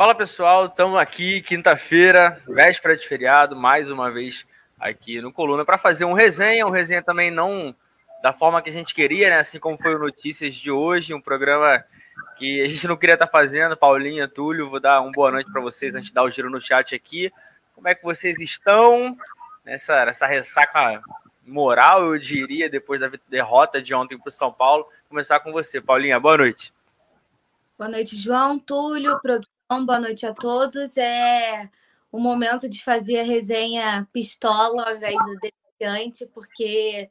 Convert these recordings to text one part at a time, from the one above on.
Fala pessoal, estamos aqui quinta-feira, véspera de feriado, mais uma vez aqui no Coluna para fazer um resenha, um resenha também não da forma que a gente queria, né? Assim como foi o Notícias de hoje, um programa que a gente não queria estar tá fazendo. Paulinha, Túlio, vou dar uma boa noite para vocês antes de dar o giro no chat aqui. Como é que vocês estão nessa, nessa ressaca moral, eu diria, depois da derrota de ontem para o São Paulo? Começar com você, Paulinha. Boa noite. Boa noite, João, Túlio, boa noite a todos. É o momento de fazer a resenha pistola ao invés do desafiante, porque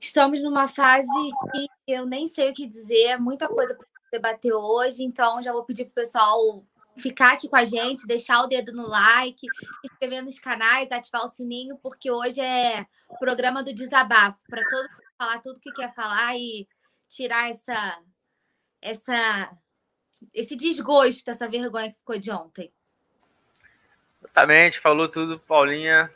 estamos numa fase que eu nem sei o que dizer, muita coisa para debater hoje, então já vou pedir para o pessoal ficar aqui com a gente, deixar o dedo no like, se inscrever nos canais, ativar o sininho, porque hoje é o programa do desabafo, para todo mundo falar tudo que quer falar e tirar essa essa esse desgosto, essa vergonha que ficou de ontem. Exatamente, falou tudo, Paulinha.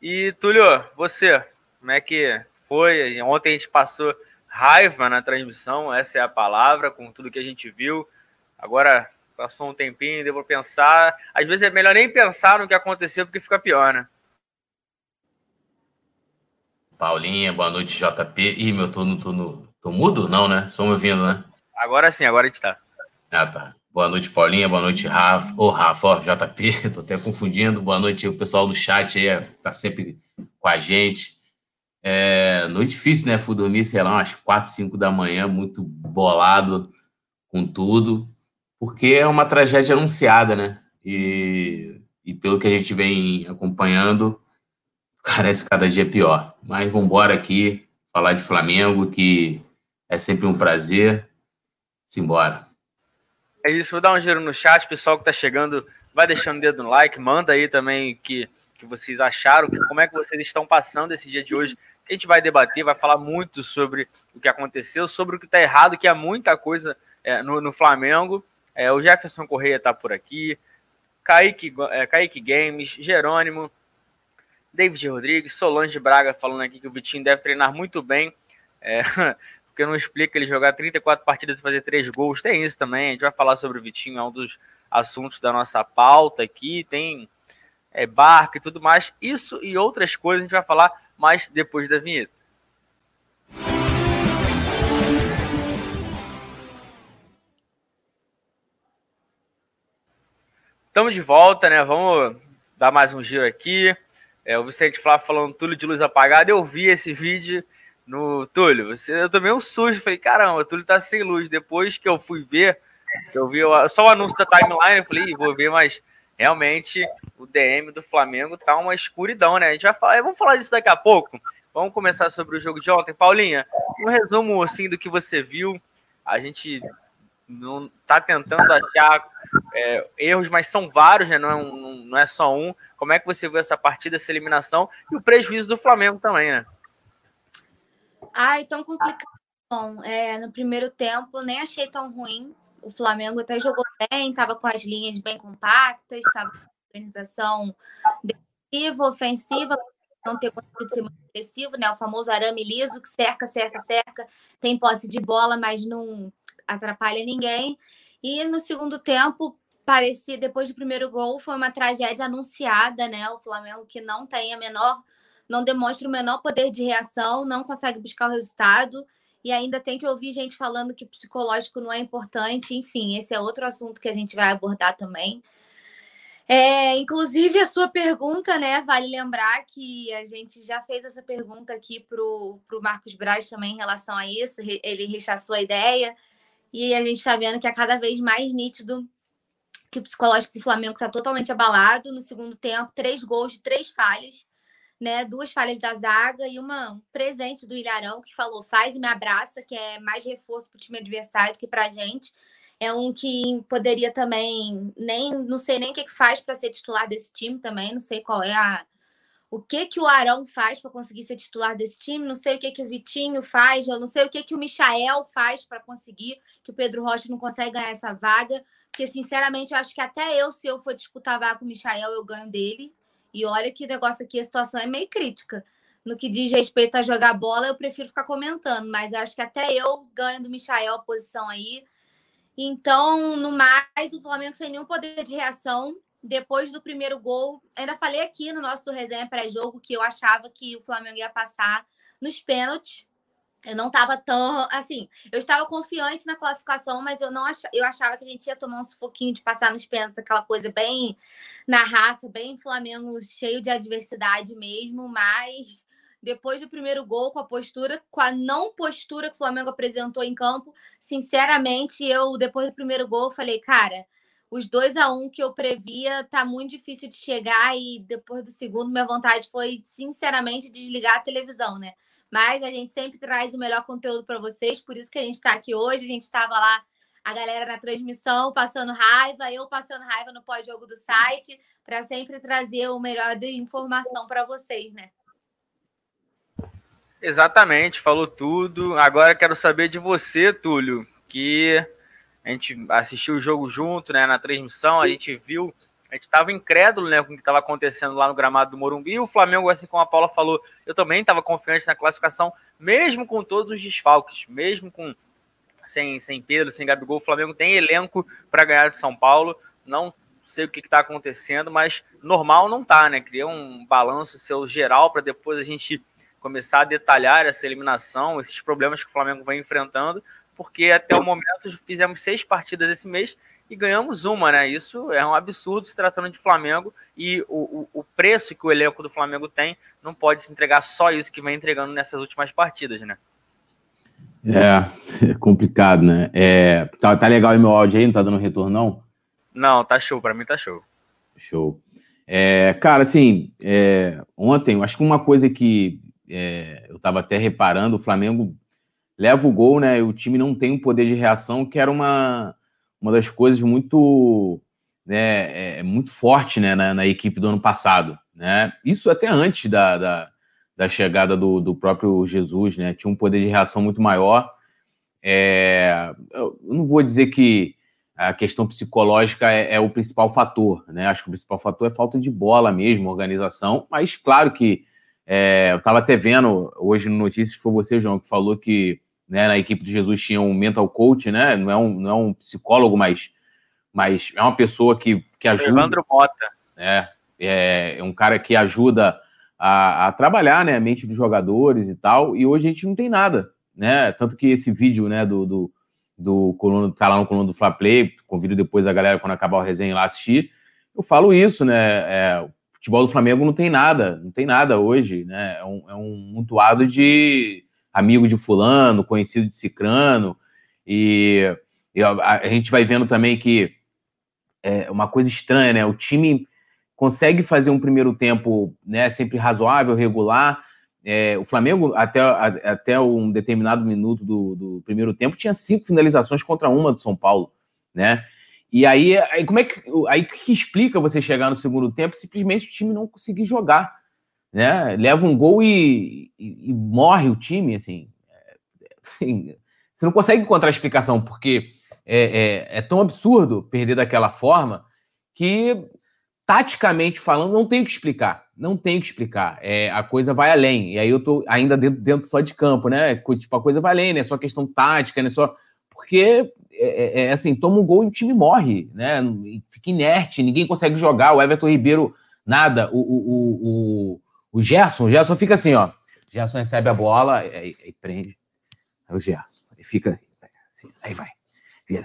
E, Túlio, você, como é que foi? Ontem a gente passou raiva na transmissão, essa é a palavra, com tudo que a gente viu. Agora passou um tempinho, devo pensar. Às vezes é melhor nem pensar no que aconteceu, porque fica pior, né? Paulinha, boa noite, JP. Ih, meu, tô, no, tô, no, tô mudo? Não, né? Só me ouvindo, né? Agora sim, agora a gente tá. Ah, tá. Boa noite, Paulinha. Boa noite, Rafa. Ô, Rafa, ó, JP, tô até confundindo. Boa noite o pessoal do chat aí, tá sempre com a gente. É, noite difícil, né? Fui dormir, sei lá, umas 4, 5 da manhã, muito bolado com tudo, porque é uma tragédia anunciada, né? E, e pelo que a gente vem acompanhando, parece cada dia pior. Mas vamos embora aqui falar de Flamengo, que é sempre um prazer. Simbora. É isso, vou dar um giro no chat, pessoal que tá chegando, vai deixando o dedo no like, manda aí também que, que vocês acharam, que, como é que vocês estão passando esse dia de hoje. A gente vai debater, vai falar muito sobre o que aconteceu, sobre o que tá errado, que há muita coisa é, no, no, Flamengo. É, o Jefferson Correia tá por aqui, Kaique, é, Kaique Games, Jerônimo, David Rodrigues, Solange Braga falando aqui que o Vitinho deve treinar muito bem. É, porque não explica ele jogar 34 partidas e fazer 3 gols. Tem isso também, a gente vai falar sobre o Vitinho, é um dos assuntos da nossa pauta aqui. Tem é, barca e tudo mais. Isso e outras coisas a gente vai falar mais depois da vinheta. Estamos de volta, né? Vamos dar mais um giro aqui. É, o Vicente Flá falando tudo de luz apagada. Eu vi esse vídeo no Túlio, você, eu tomei um susto, falei, caramba, o Túlio tá sem luz. Depois que eu fui ver, eu vi só o anúncio da timeline, eu falei, vou ver, mas realmente o DM do Flamengo tá uma escuridão, né? A gente vai falar, vamos falar disso daqui a pouco. Vamos começar sobre o jogo de ontem. Paulinha, um resumo assim do que você viu. A gente não tá tentando achar é, erros, mas são vários, né? Não é, um, não é só um. Como é que você viu essa partida, essa eliminação e o prejuízo do Flamengo também, né? Ai, tão complicado. Bom, é, no primeiro tempo nem achei tão ruim. O Flamengo até jogou bem, estava com as linhas bem compactas, estava com organização defensiva, ofensiva, não ter conseguido ser muito agressivo, né? O famoso arame liso que cerca, cerca, cerca, tem posse de bola, mas não atrapalha ninguém. E no segundo tempo, parecia, depois do primeiro gol, foi uma tragédia anunciada, né? O Flamengo que não tem a menor não demonstra o menor poder de reação, não consegue buscar o resultado e ainda tem que ouvir gente falando que psicológico não é importante. Enfim, esse é outro assunto que a gente vai abordar também. É, inclusive, a sua pergunta, né? Vale lembrar que a gente já fez essa pergunta aqui para o Marcos Braz também em relação a isso. Ele rechaçou a ideia e a gente está vendo que é cada vez mais nítido que o psicológico do Flamengo está totalmente abalado. No segundo tempo, três gols de três falhas né, duas falhas da zaga e uma, um presente do Ilharão que falou faz e me abraça, que é mais reforço para o time adversário do que para a gente. É um que poderia também, nem não sei nem o que, que faz para ser titular desse time também, não sei qual é a o que que o Arão faz para conseguir ser titular desse time, não sei o que que o Vitinho faz, eu não sei o que que o Michael faz para conseguir que o Pedro Rocha não consegue ganhar essa vaga, porque sinceramente eu acho que até eu, se eu for disputar a vaga com o Michael, eu ganho dele. E olha que negócio aqui, a situação é meio crítica. No que diz respeito a jogar bola, eu prefiro ficar comentando, mas acho que até eu ganho do Michael a posição aí. Então, no mais, o Flamengo sem nenhum poder de reação. Depois do primeiro gol, ainda falei aqui no nosso resenha pré-jogo que eu achava que o Flamengo ia passar nos pênaltis. Eu não estava tão. Assim, eu estava confiante na classificação, mas eu não ach, eu achava que a gente ia tomar um pouquinho de passar nos pênaltis, aquela coisa bem na raça, bem Flamengo cheio de adversidade mesmo. Mas depois do primeiro gol, com a postura, com a não postura que o Flamengo apresentou em campo, sinceramente, eu, depois do primeiro gol, falei, cara, os 2 a 1 um que eu previa tá muito difícil de chegar, e depois do segundo, minha vontade foi, sinceramente, desligar a televisão, né? Mas a gente sempre traz o melhor conteúdo para vocês, por isso que a gente está aqui hoje. A gente estava lá, a galera na transmissão, passando raiva, eu passando raiva no pós-jogo do site, para sempre trazer o melhor de informação para vocês, né? Exatamente, falou tudo. Agora quero saber de você, Túlio, que a gente assistiu o jogo junto, né, na transmissão, a gente viu, a gente estava incrédulo, né, com o que estava acontecendo lá no gramado do Morumbi. E o Flamengo, assim como a Paula falou, eu também estava confiante na classificação, mesmo com todos os desfalques, mesmo com sem, sem Pedro, sem Gabigol, o Flamengo tem elenco para ganhar de São Paulo. Não sei o que está acontecendo, mas normal não tá, né? Criar um balanço seu geral para depois a gente começar a detalhar essa eliminação, esses problemas que o Flamengo vem enfrentando, porque até o momento fizemos seis partidas esse mês e ganhamos uma, né? Isso é um absurdo se tratando de Flamengo e o, o, o preço que o elenco do Flamengo tem não pode entregar só isso que vem entregando nessas últimas partidas, né? É, é complicado, né? É, tá, tá legal o meu áudio aí, não tá dando retorno, não? Não, tá show, para mim tá show. Show. É, cara, assim, é, ontem, acho que uma coisa que é, eu estava até reparando, o Flamengo leva o gol, né? E o time não tem um poder de reação, que era uma, uma das coisas muito, né, é, muito forte né, na, na, equipe do ano passado. Né? Isso até antes da, da, da chegada do, do, próprio Jesus, né? Tinha um poder de reação muito maior. É, eu não vou dizer que a questão psicológica é, é, o principal fator, né? Acho que o principal fator é falta de bola mesmo, organização, mas claro que é, eu estava até vendo hoje no Notícias que foi você, João, que falou que né, na equipe de Jesus tinha um mental coach, né? Não é um, não é um psicólogo, mas, mas é uma pessoa que, que ajuda. Evandro Mota. É, é, é um cara que ajuda a, a, trabalhar né, a mente dos jogadores e tal. E hoje a gente não tem nada, né? Tanto que esse vídeo né, do, do, do coluna, tá lá no coluna do Fla Play, convido depois a galera, quando acabar o resenha lá assistir. Eu falo isso, né? É, futebol do Flamengo não tem nada, não tem nada hoje, né? É um, é um mutuado de amigo de fulano, conhecido de cicrano, e, e a, a, gente vai vendo também que é uma coisa estranha, né? O time consegue fazer um primeiro tempo né, sempre razoável, regular. É, o Flamengo, até, até um determinado minuto do, do primeiro tempo, tinha cinco finalizações contra uma do São Paulo, né? E aí, aí como é que aí que explica você chegar no segundo tempo simplesmente o time não conseguir jogar, né? Leva um gol e, e, e morre o time, assim, assim, Você não consegue encontrar explicação porque é, é, é, tão absurdo perder daquela forma que taticamente falando não tem o que explicar, não tem o que explicar. É, a coisa vai além. E aí eu tô ainda dentro, dentro só de campo, né? Tipo a coisa vai além, né? Só questão tática, né? Só porque é, é, é, assim, toma um gol e o time morre, né? Fica inerte, ninguém consegue jogar. O Everton Ribeiro, nada. O, o, o, o Gerson, o Gerson fica assim, ó. O Gerson recebe a bola, aí, aí prende. Aí o Gerson, aí fica assim, aí vai.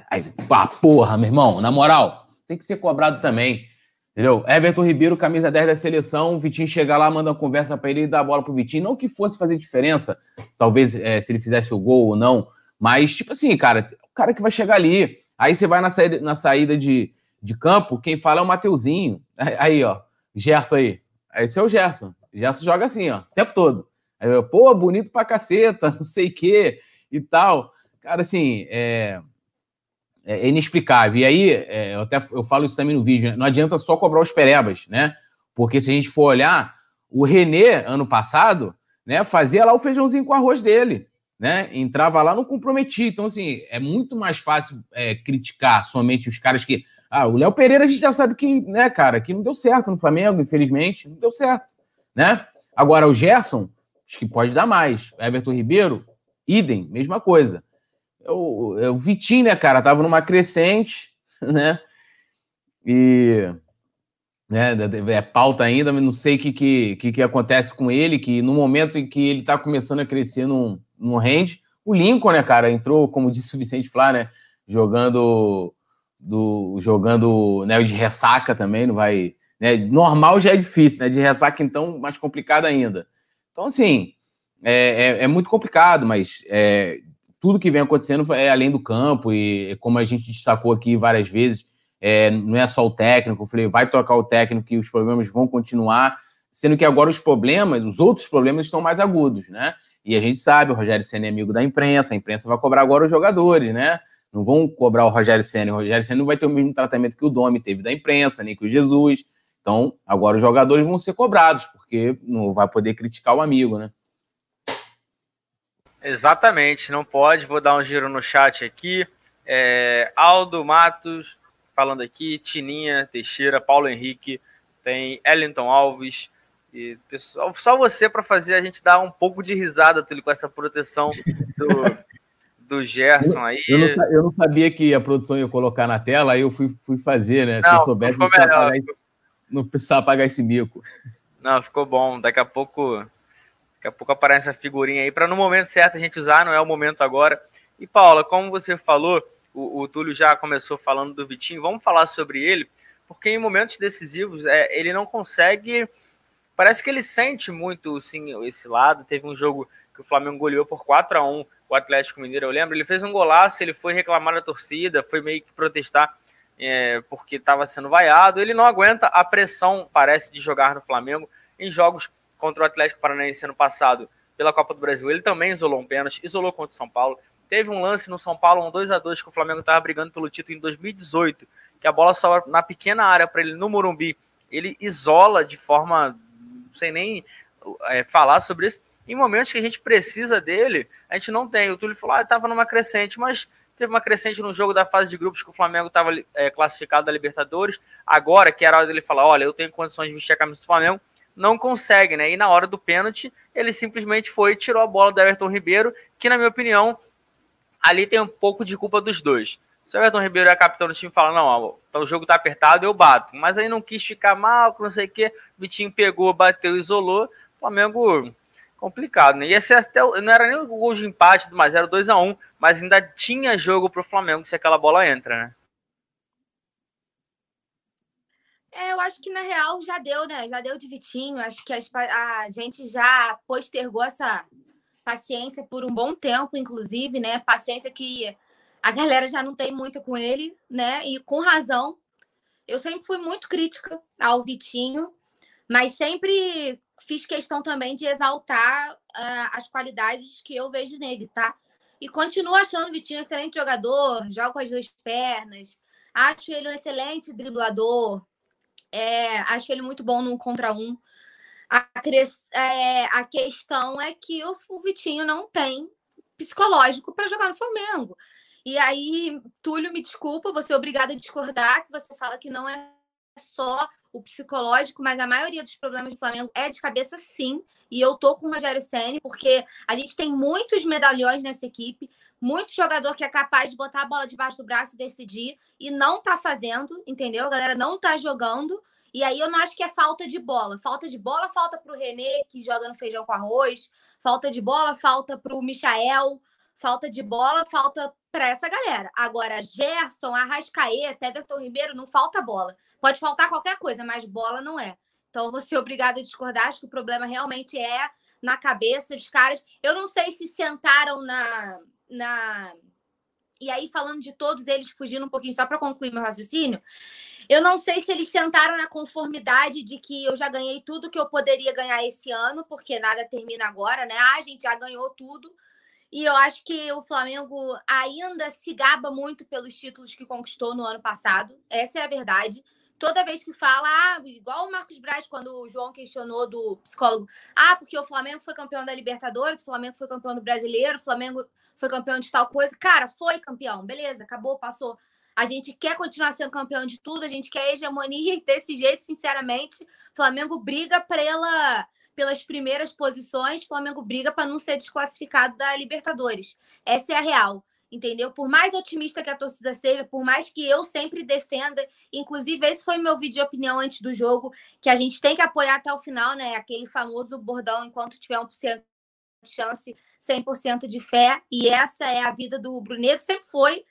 Aí, pá, porra, meu irmão, na moral, tem que ser cobrado também. Entendeu? Everton Ribeiro, camisa 10 da seleção, o Vitinho chega lá, manda uma conversa para ele e dá a bola pro Vitinho. Não que fosse fazer diferença, talvez é, se ele fizesse o gol ou não, mas, tipo assim, cara, cara que vai chegar ali. Aí você vai na saída, na saída de, de campo, quem fala é o Mateuzinho. Aí, ó, Gerson aí. Esse é o Gerson. Gerson joga assim, ó, o tempo todo. Aí eu, pô, bonito pra caceta, não sei o quê e tal. Cara, assim, é, é inexplicável. E aí, é, eu até eu falo isso também no vídeo, né? não adianta só cobrar os perebas, né? Porque se a gente for olhar, o Renê, ano passado, né, fazia lá o feijãozinho com arroz dele né? Entrava lá, não comprometia. Então, assim, é muito mais fácil é, criticar somente os caras que. Ah, o Léo Pereira a gente já sabe que, né, cara, que não deu certo no Flamengo, infelizmente, não deu certo, né? Agora, o Gerson, acho que pode dar mais. Everton Ribeiro, idem, mesma coisa. o, Vitinho, né, cara, tava numa crescente, né? E né, é pauta ainda, mas não sei o que, que, que, acontece com ele, que no momento em que ele tá começando a crescer no, no rende, o Lincoln, né, cara, entrou, como disse o Vicente Flá, né, jogando do jogando né, de ressaca também, não vai, né, normal já é difícil, né, de ressaca então mais complicado ainda. Então assim, é, é, é muito complicado, mas é, tudo que vem acontecendo é além do campo e como a gente destacou aqui várias vezes, é, não é só o técnico, eu falei, vai trocar o técnico e os problemas vão continuar, sendo que agora os problemas, os outros problemas estão mais agudos, né? E a gente sabe, o Rogério Senna é amigo da imprensa, a imprensa vai cobrar agora os jogadores, né? Não vão cobrar o Rogério Senna, o Rogério Senna não vai ter o mesmo tratamento que o Domi teve da imprensa, nem que o Jesus. Então, agora os jogadores vão ser cobrados, porque não vai poder criticar o amigo, né? Exatamente, não pode. Vou dar um giro no chat aqui. É, Aldo Matos, falando aqui, Tininha Teixeira, Paulo Henrique, tem Ellington Alves. E pessoal, só você para fazer a gente dar um pouco de risada, Túlio, com essa proteção do, do Gerson aí. Eu não, eu não, sabia que a produção ia colocar na tela, aí eu fui, fui fazer, né? Não, Se eu soubesse, não precisava, pagar, não precisava pagar esse mico. Não, ficou bom. Daqui a pouco, daqui a pouco aparece essa figurinha aí para no momento certo a gente usar, não é o momento agora. E Paula, como você falou, o, o Túlio já começou falando do Vitinho, vamos falar sobre ele, porque em momentos decisivos é, ele não consegue. Parece que ele sente muito sim, esse lado. Teve um jogo que o Flamengo goleou por 4 a 1 o Atlético Mineiro, eu lembro. Ele fez um golaço, ele foi reclamar da torcida, foi meio que protestar é, porque estava sendo vaiado. Ele não aguenta a pressão, parece, de jogar no Flamengo em jogos contra o Atlético Paranaense ano passado pela Copa do Brasil. Ele também isolou um pênalti, isolou contra o São Paulo. Teve um lance no São Paulo, um 2 a 2 que o Flamengo estava brigando pelo título em 2018, que a bola sobra na pequena área para ele no Morumbi. Ele isola de forma, sei nem é, falar sobre isso. Em momentos que a gente precisa dele, a gente não tem. O Túlio falou, ah, estava numa crescente, mas teve uma crescente no jogo da fase de grupos que o Flamengo estava é, classificado da Libertadores. Agora, que era a hora dele falar, olha, eu tenho condições de vestir a camisa do Flamengo, não consegue, né? E na hora do pênalti, ele simplesmente foi e tirou a bola do Everton Ribeiro, que na minha opinião ali tem um pouco de culpa dos dois. Se o Everton Ribeiro é capitão do time fala, não, ó, o jogo tá apertado, eu bato. Mas aí não quis ficar mal, não sei o quê. O Vitinho pegou, bateu, isolou. O Flamengo complicado, né? E esse até não era nem o gol de empate mais 0 2 a 1 mas ainda tinha jogo pro Flamengo se aquela bola entra, né? É, eu acho que na real já deu, né? Já deu de Vitinho. Acho que a gente já postergou essa paciência por um bom tempo, inclusive, né? Paciência que a galera já não tem muito com ele, né? E com razão. Eu sempre fui muito crítica ao Vitinho, mas sempre fiz questão também de exaltar uh, as qualidades que eu vejo nele, tá? E continuo achando o Vitinho um excelente jogador, joga com as duas pernas. Acho ele um excelente driblador. É, acho ele muito bom no contra um. A, é, a questão é que o, o Vitinho não tem psicológico para jogar no Flamengo. E aí, Túlio, me desculpa, você é obrigada a discordar, que você fala que não é só o psicológico, mas a maioria dos problemas do Flamengo é de cabeça, sim. E eu tô com o Rogério Senni, porque a gente tem muitos medalhões nessa equipe, muito jogador que é capaz de botar a bola debaixo do braço e decidir, e não tá fazendo, entendeu? A galera não tá jogando. E aí eu não acho que é falta de bola. Falta de bola, falta para o René, que joga no feijão com arroz. Falta de bola, falta para o Michael. Falta de bola, falta para essa galera. Agora, Gerson, Arrascaeta, Everton Ribeiro, não falta bola. Pode faltar qualquer coisa, mas bola não é. Então, eu vou ser obrigada a discordar. Acho que o problema realmente é na cabeça dos caras. Eu não sei se sentaram na. na... E aí, falando de todos eles, fugindo um pouquinho, só para concluir meu raciocínio, eu não sei se eles sentaram na conformidade de que eu já ganhei tudo que eu poderia ganhar esse ano, porque nada termina agora, né? Ah, a gente já ganhou tudo. E eu acho que o Flamengo ainda se gaba muito pelos títulos que conquistou no ano passado. Essa é a verdade. Toda vez que fala, ah, igual o Marcos Braz, quando o João questionou do psicólogo, ah, porque o Flamengo foi campeão da Libertadores, o Flamengo foi campeão do Brasileiro, o Flamengo foi campeão de tal coisa. Cara, foi campeão, beleza, acabou, passou. A gente quer continuar sendo campeão de tudo, a gente quer hegemonia e desse jeito, sinceramente, Flamengo briga pela, pelas primeiras posições, Flamengo briga para não ser desclassificado da Libertadores. Essa é a real. entendeu? Por mais otimista que a torcida seja, por mais que eu sempre defenda, inclusive esse foi meu vídeo de opinião antes do jogo, que a gente tem que apoiar até o final, né? Aquele famoso bordão, enquanto tiver 1% de chance, 100% de fé, e essa é a vida do Bruneiro, sempre foi,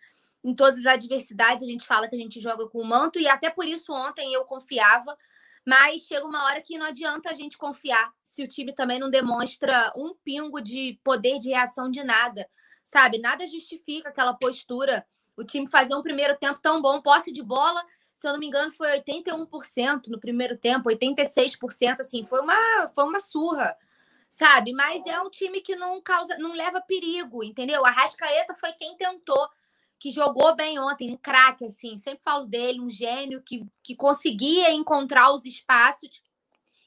em todas as adversidades, a gente fala que a gente joga com o manto, e até por isso ontem eu confiava, mas chega uma hora que não adianta a gente confiar se o time também não demonstra um pingo de poder de reação de nada sabe? Nada justifica aquela postura. O time fazer um primeiro tempo tão bom, posse de bola, se eu não me engano, foi 81% no primeiro tempo, 86%, assim, foi uma, foi uma surra, sabe? Mas é um time que não causa, não leva perigo, entendeu? A Rascaeta foi quem tentou, que jogou bem ontem, um craque, assim, sempre falo dele, um gênio que, que conseguia encontrar os espaços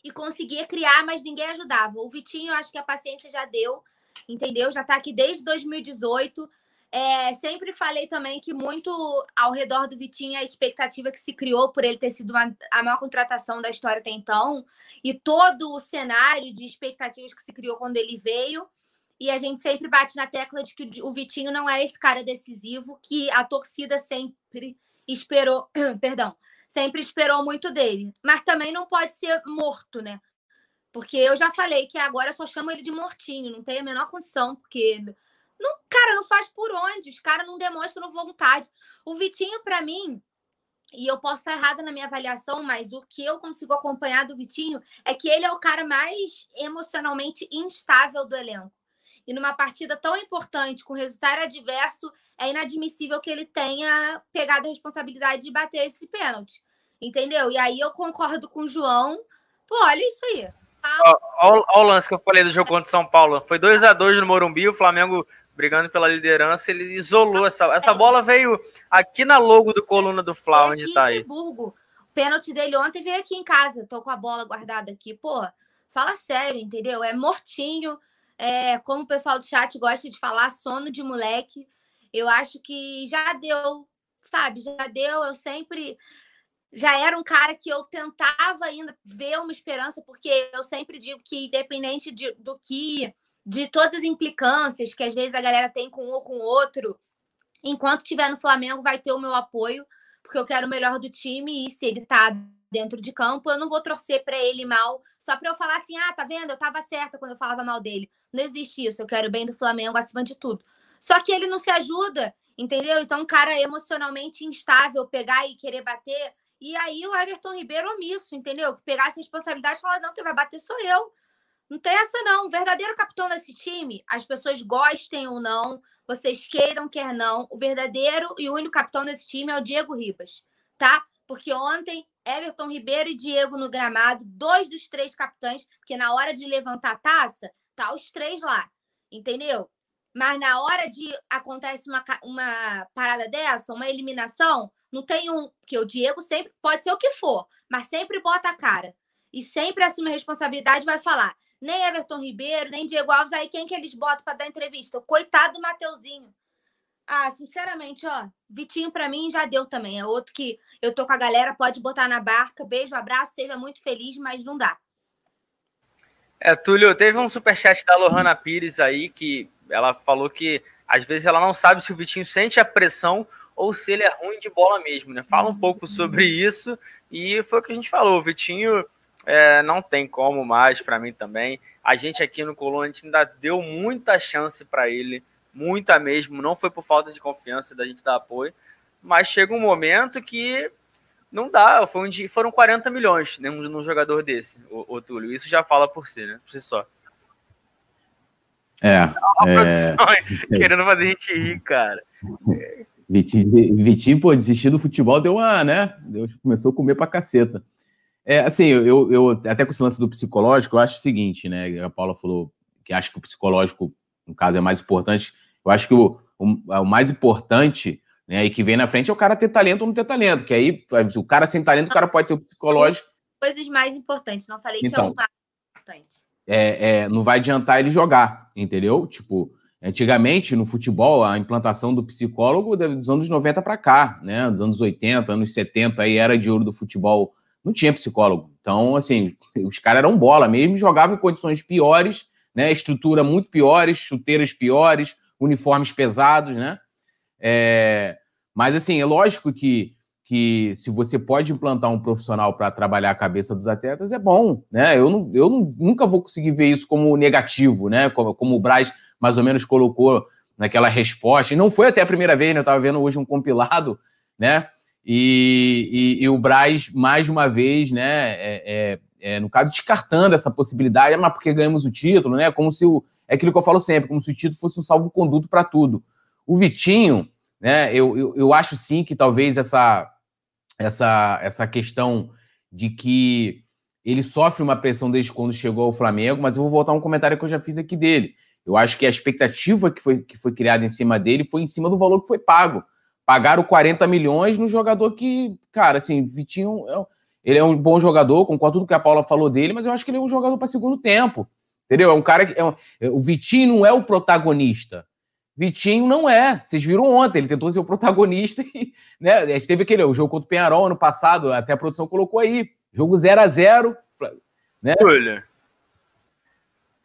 e conseguia criar, mas ninguém ajudava. O Vitinho, acho que a paciência já deu entendeu? Já está aqui desde 2018. É, sempre falei também que muito ao redor do Vitinho a expectativa que se criou por ele ter sido uma, a maior contratação da história até então, e todo o cenário de expectativas que se criou quando ele veio. E a gente sempre bate na tecla de que o Vitinho não é esse cara decisivo que a torcida sempre esperou, perdão, sempre esperou muito dele. Mas também não pode ser morto, né? Porque eu já falei que agora só chamo ele de mortinho, não tem a menor condição, porque não, cara, não faz por onde, os caras não demonstram vontade. O Vitinho, para mim, e eu posso estar errada na minha avaliação, mas o que eu consigo acompanhar do Vitinho é que ele é o cara mais emocionalmente instável do elenco. E numa partida tão importante, com resultado adverso, é inadmissível que ele tenha pegado a responsabilidade de bater esse pênalti. Entendeu? E aí eu concordo com o João. Pô, olha isso aí. Olha o lance que eu falei do jogo contra o São Paulo. Foi 2 a 2 no Morumbi, o Flamengo brigando pela liderança, ele isolou essa. Essa bola veio aqui na logo do coluna do Fla, onde está aí. O pênalti dele ontem veio aqui em casa. Tô com a bola guardada aqui. Pô, fala sério, entendeu? É mortinho. É, como o pessoal do chat gosta de falar, sono de moleque. Eu acho que já deu, sabe? Já deu. Eu sempre já era um cara que eu tentava ainda ver uma esperança, porque eu sempre digo que, independente de, do que, de todas as implicâncias que às vezes a galera tem com um ou com o outro, enquanto tiver no Flamengo, vai ter o meu apoio, porque eu quero o melhor do time e se ele tá dentro de campo, eu não vou torcer para ele mal, só para eu falar assim: ah, tá vendo? Eu tava certa quando eu falava mal dele. Não existe isso, eu quero o bem do Flamengo acima de tudo. Só que ele não se ajuda, entendeu? Então, um cara emocionalmente instável, pegar e querer bater, e aí o Everton Ribeiro omisso, entendeu? Que pegasse a responsabilidade e falar, não, quem vai bater sou eu. Não tem essa, não. O verdadeiro capitão desse time, as pessoas gostem ou não, vocês queiram, quer não, o verdadeiro e único capitão desse time é o Diego Ribas, tá? Porque ontem, Everton Ribeiro e Diego no gramado, dois dos três capitães, porque na hora de levantar a taça, tá os três lá, entendeu? Mas na hora de acontece uma, uma parada dessa, uma eliminação, não tem um, porque o Diego sempre pode ser o que for, mas sempre bota a cara. E sempre assume a responsabilidade e vai falar. Nem Everton Ribeiro, nem Diego Alves, aí quem que eles botam para dar entrevista? O coitado do Mateuzinho. Ah, sinceramente, ó, Vitinho para mim já deu também. É outro que eu tô com a galera, pode botar na barca. Beijo, abraço, seja muito feliz, mas não dá. É, Túlio, teve um superchat da Lohana Pires aí que ela falou que às vezes ela não sabe se o Vitinho sente a pressão ou se ele é ruim de bola mesmo, né? Fala um pouco sobre isso e foi o que a gente falou. O Vitinho é, não tem como mais para mim também. A gente aqui no Colônia ainda deu muita chance para ele, muita mesmo. Não foi por falta de confiança da gente dar apoio, mas chega um momento que não dá. Foi um, foram 40 milhões né, num jogador desse, o, o Túlio. Isso já fala por si, né? Por si só. É. A é... querendo fazer a gente rir, cara. Vitinho, Vitinho, pô, desistir do futebol deu uma, né? Começou a comer pra caceta. É, assim, eu, eu até com esse lance do psicológico, eu acho o seguinte, né? A Paula falou que acha que o psicológico, no caso, é mais importante. Eu acho que o, o, o mais importante, né, e que vem na frente é o cara ter talento ou não ter talento, que aí o cara sem talento, o cara pode ter o psicológico. Coisas mais importantes, não falei então, que é o então. mais importante. É, é, não vai adiantar ele jogar, entendeu? Tipo, Antigamente, no futebol, a implantação do psicólogo dos anos 90 para cá, né? Dos anos 80, anos 70, aí era de ouro do futebol, não tinha psicólogo. Então, assim, os caras eram bola mesmo, jogavam em condições piores, né? Estrutura muito piores, chuteiras piores, uniformes pesados, né? É, mas, assim, é lógico que, que se você pode implantar um profissional para trabalhar a cabeça dos atletas, é bom, né? Eu, não, eu não, nunca vou conseguir ver isso como negativo, né? Como, como o Braz mais ou menos colocou naquela resposta. E não foi até a primeira vez, né? Eu estava vendo hoje um compilado, né? E, e, e, o Braz, mais uma vez, né? É, é, é, no caso, descartando essa possibilidade, mas porque ganhamos o título, né? Como se o. É aquilo que eu falo sempre, como se o título fosse um salvo-conduto para tudo. O Vitinho, né? Eu, eu, eu acho sim que talvez essa, essa, essa questão de que ele sofre uma pressão desde quando chegou ao Flamengo, mas eu vou voltar a um comentário que eu já fiz aqui dele. Eu acho que a expectativa que foi, que foi criada em cima dele foi em cima do valor que foi pago. Pagaram 40 milhões no jogador que, cara, assim, Vitinho, é ele é um bom jogador, concordo tudo que a Paula falou dele, mas eu acho que ele é um jogador para segundo tempo. Entendeu? É um cara que. É um, é, o Vitinho não é o protagonista. Vitinho não é. Vocês viram ontem, ele tentou ser o protagonista e, né, a gente teve aquele o jogo contra o Penharol ano passado, até a produção colocou aí. Jogo 0 a 0 né? Olha.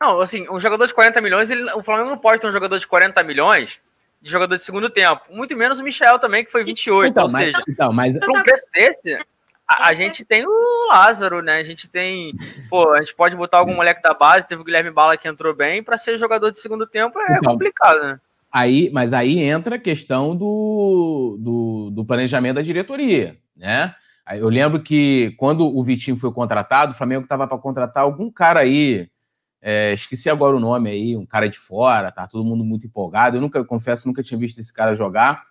Não, assim, um jogador de 40 milhões, ele, o Flamengo não pode ter um jogador de 40 milhões de jogador de segundo tempo. Muito menos o Michel também, que foi 28. Então, ou mas, seja, então, mas... por um preço desse, a, a, gente tem o Lázaro, né? A gente tem. Pô, a gente pode botar algum moleque da base, teve o Guilherme Bala que entrou bem, para ser jogador de segundo tempo é então, complicado, né? Aí, mas aí entra a questão do, do, do planejamento da diretoria, né? Eu lembro que quando o Vitinho foi contratado, o Flamengo estava para contratar algum cara aí, é, esqueci agora o nome aí, um cara de fora, tá todo mundo muito empolgado. Eu nunca, confesso, nunca tinha visto esse cara jogar.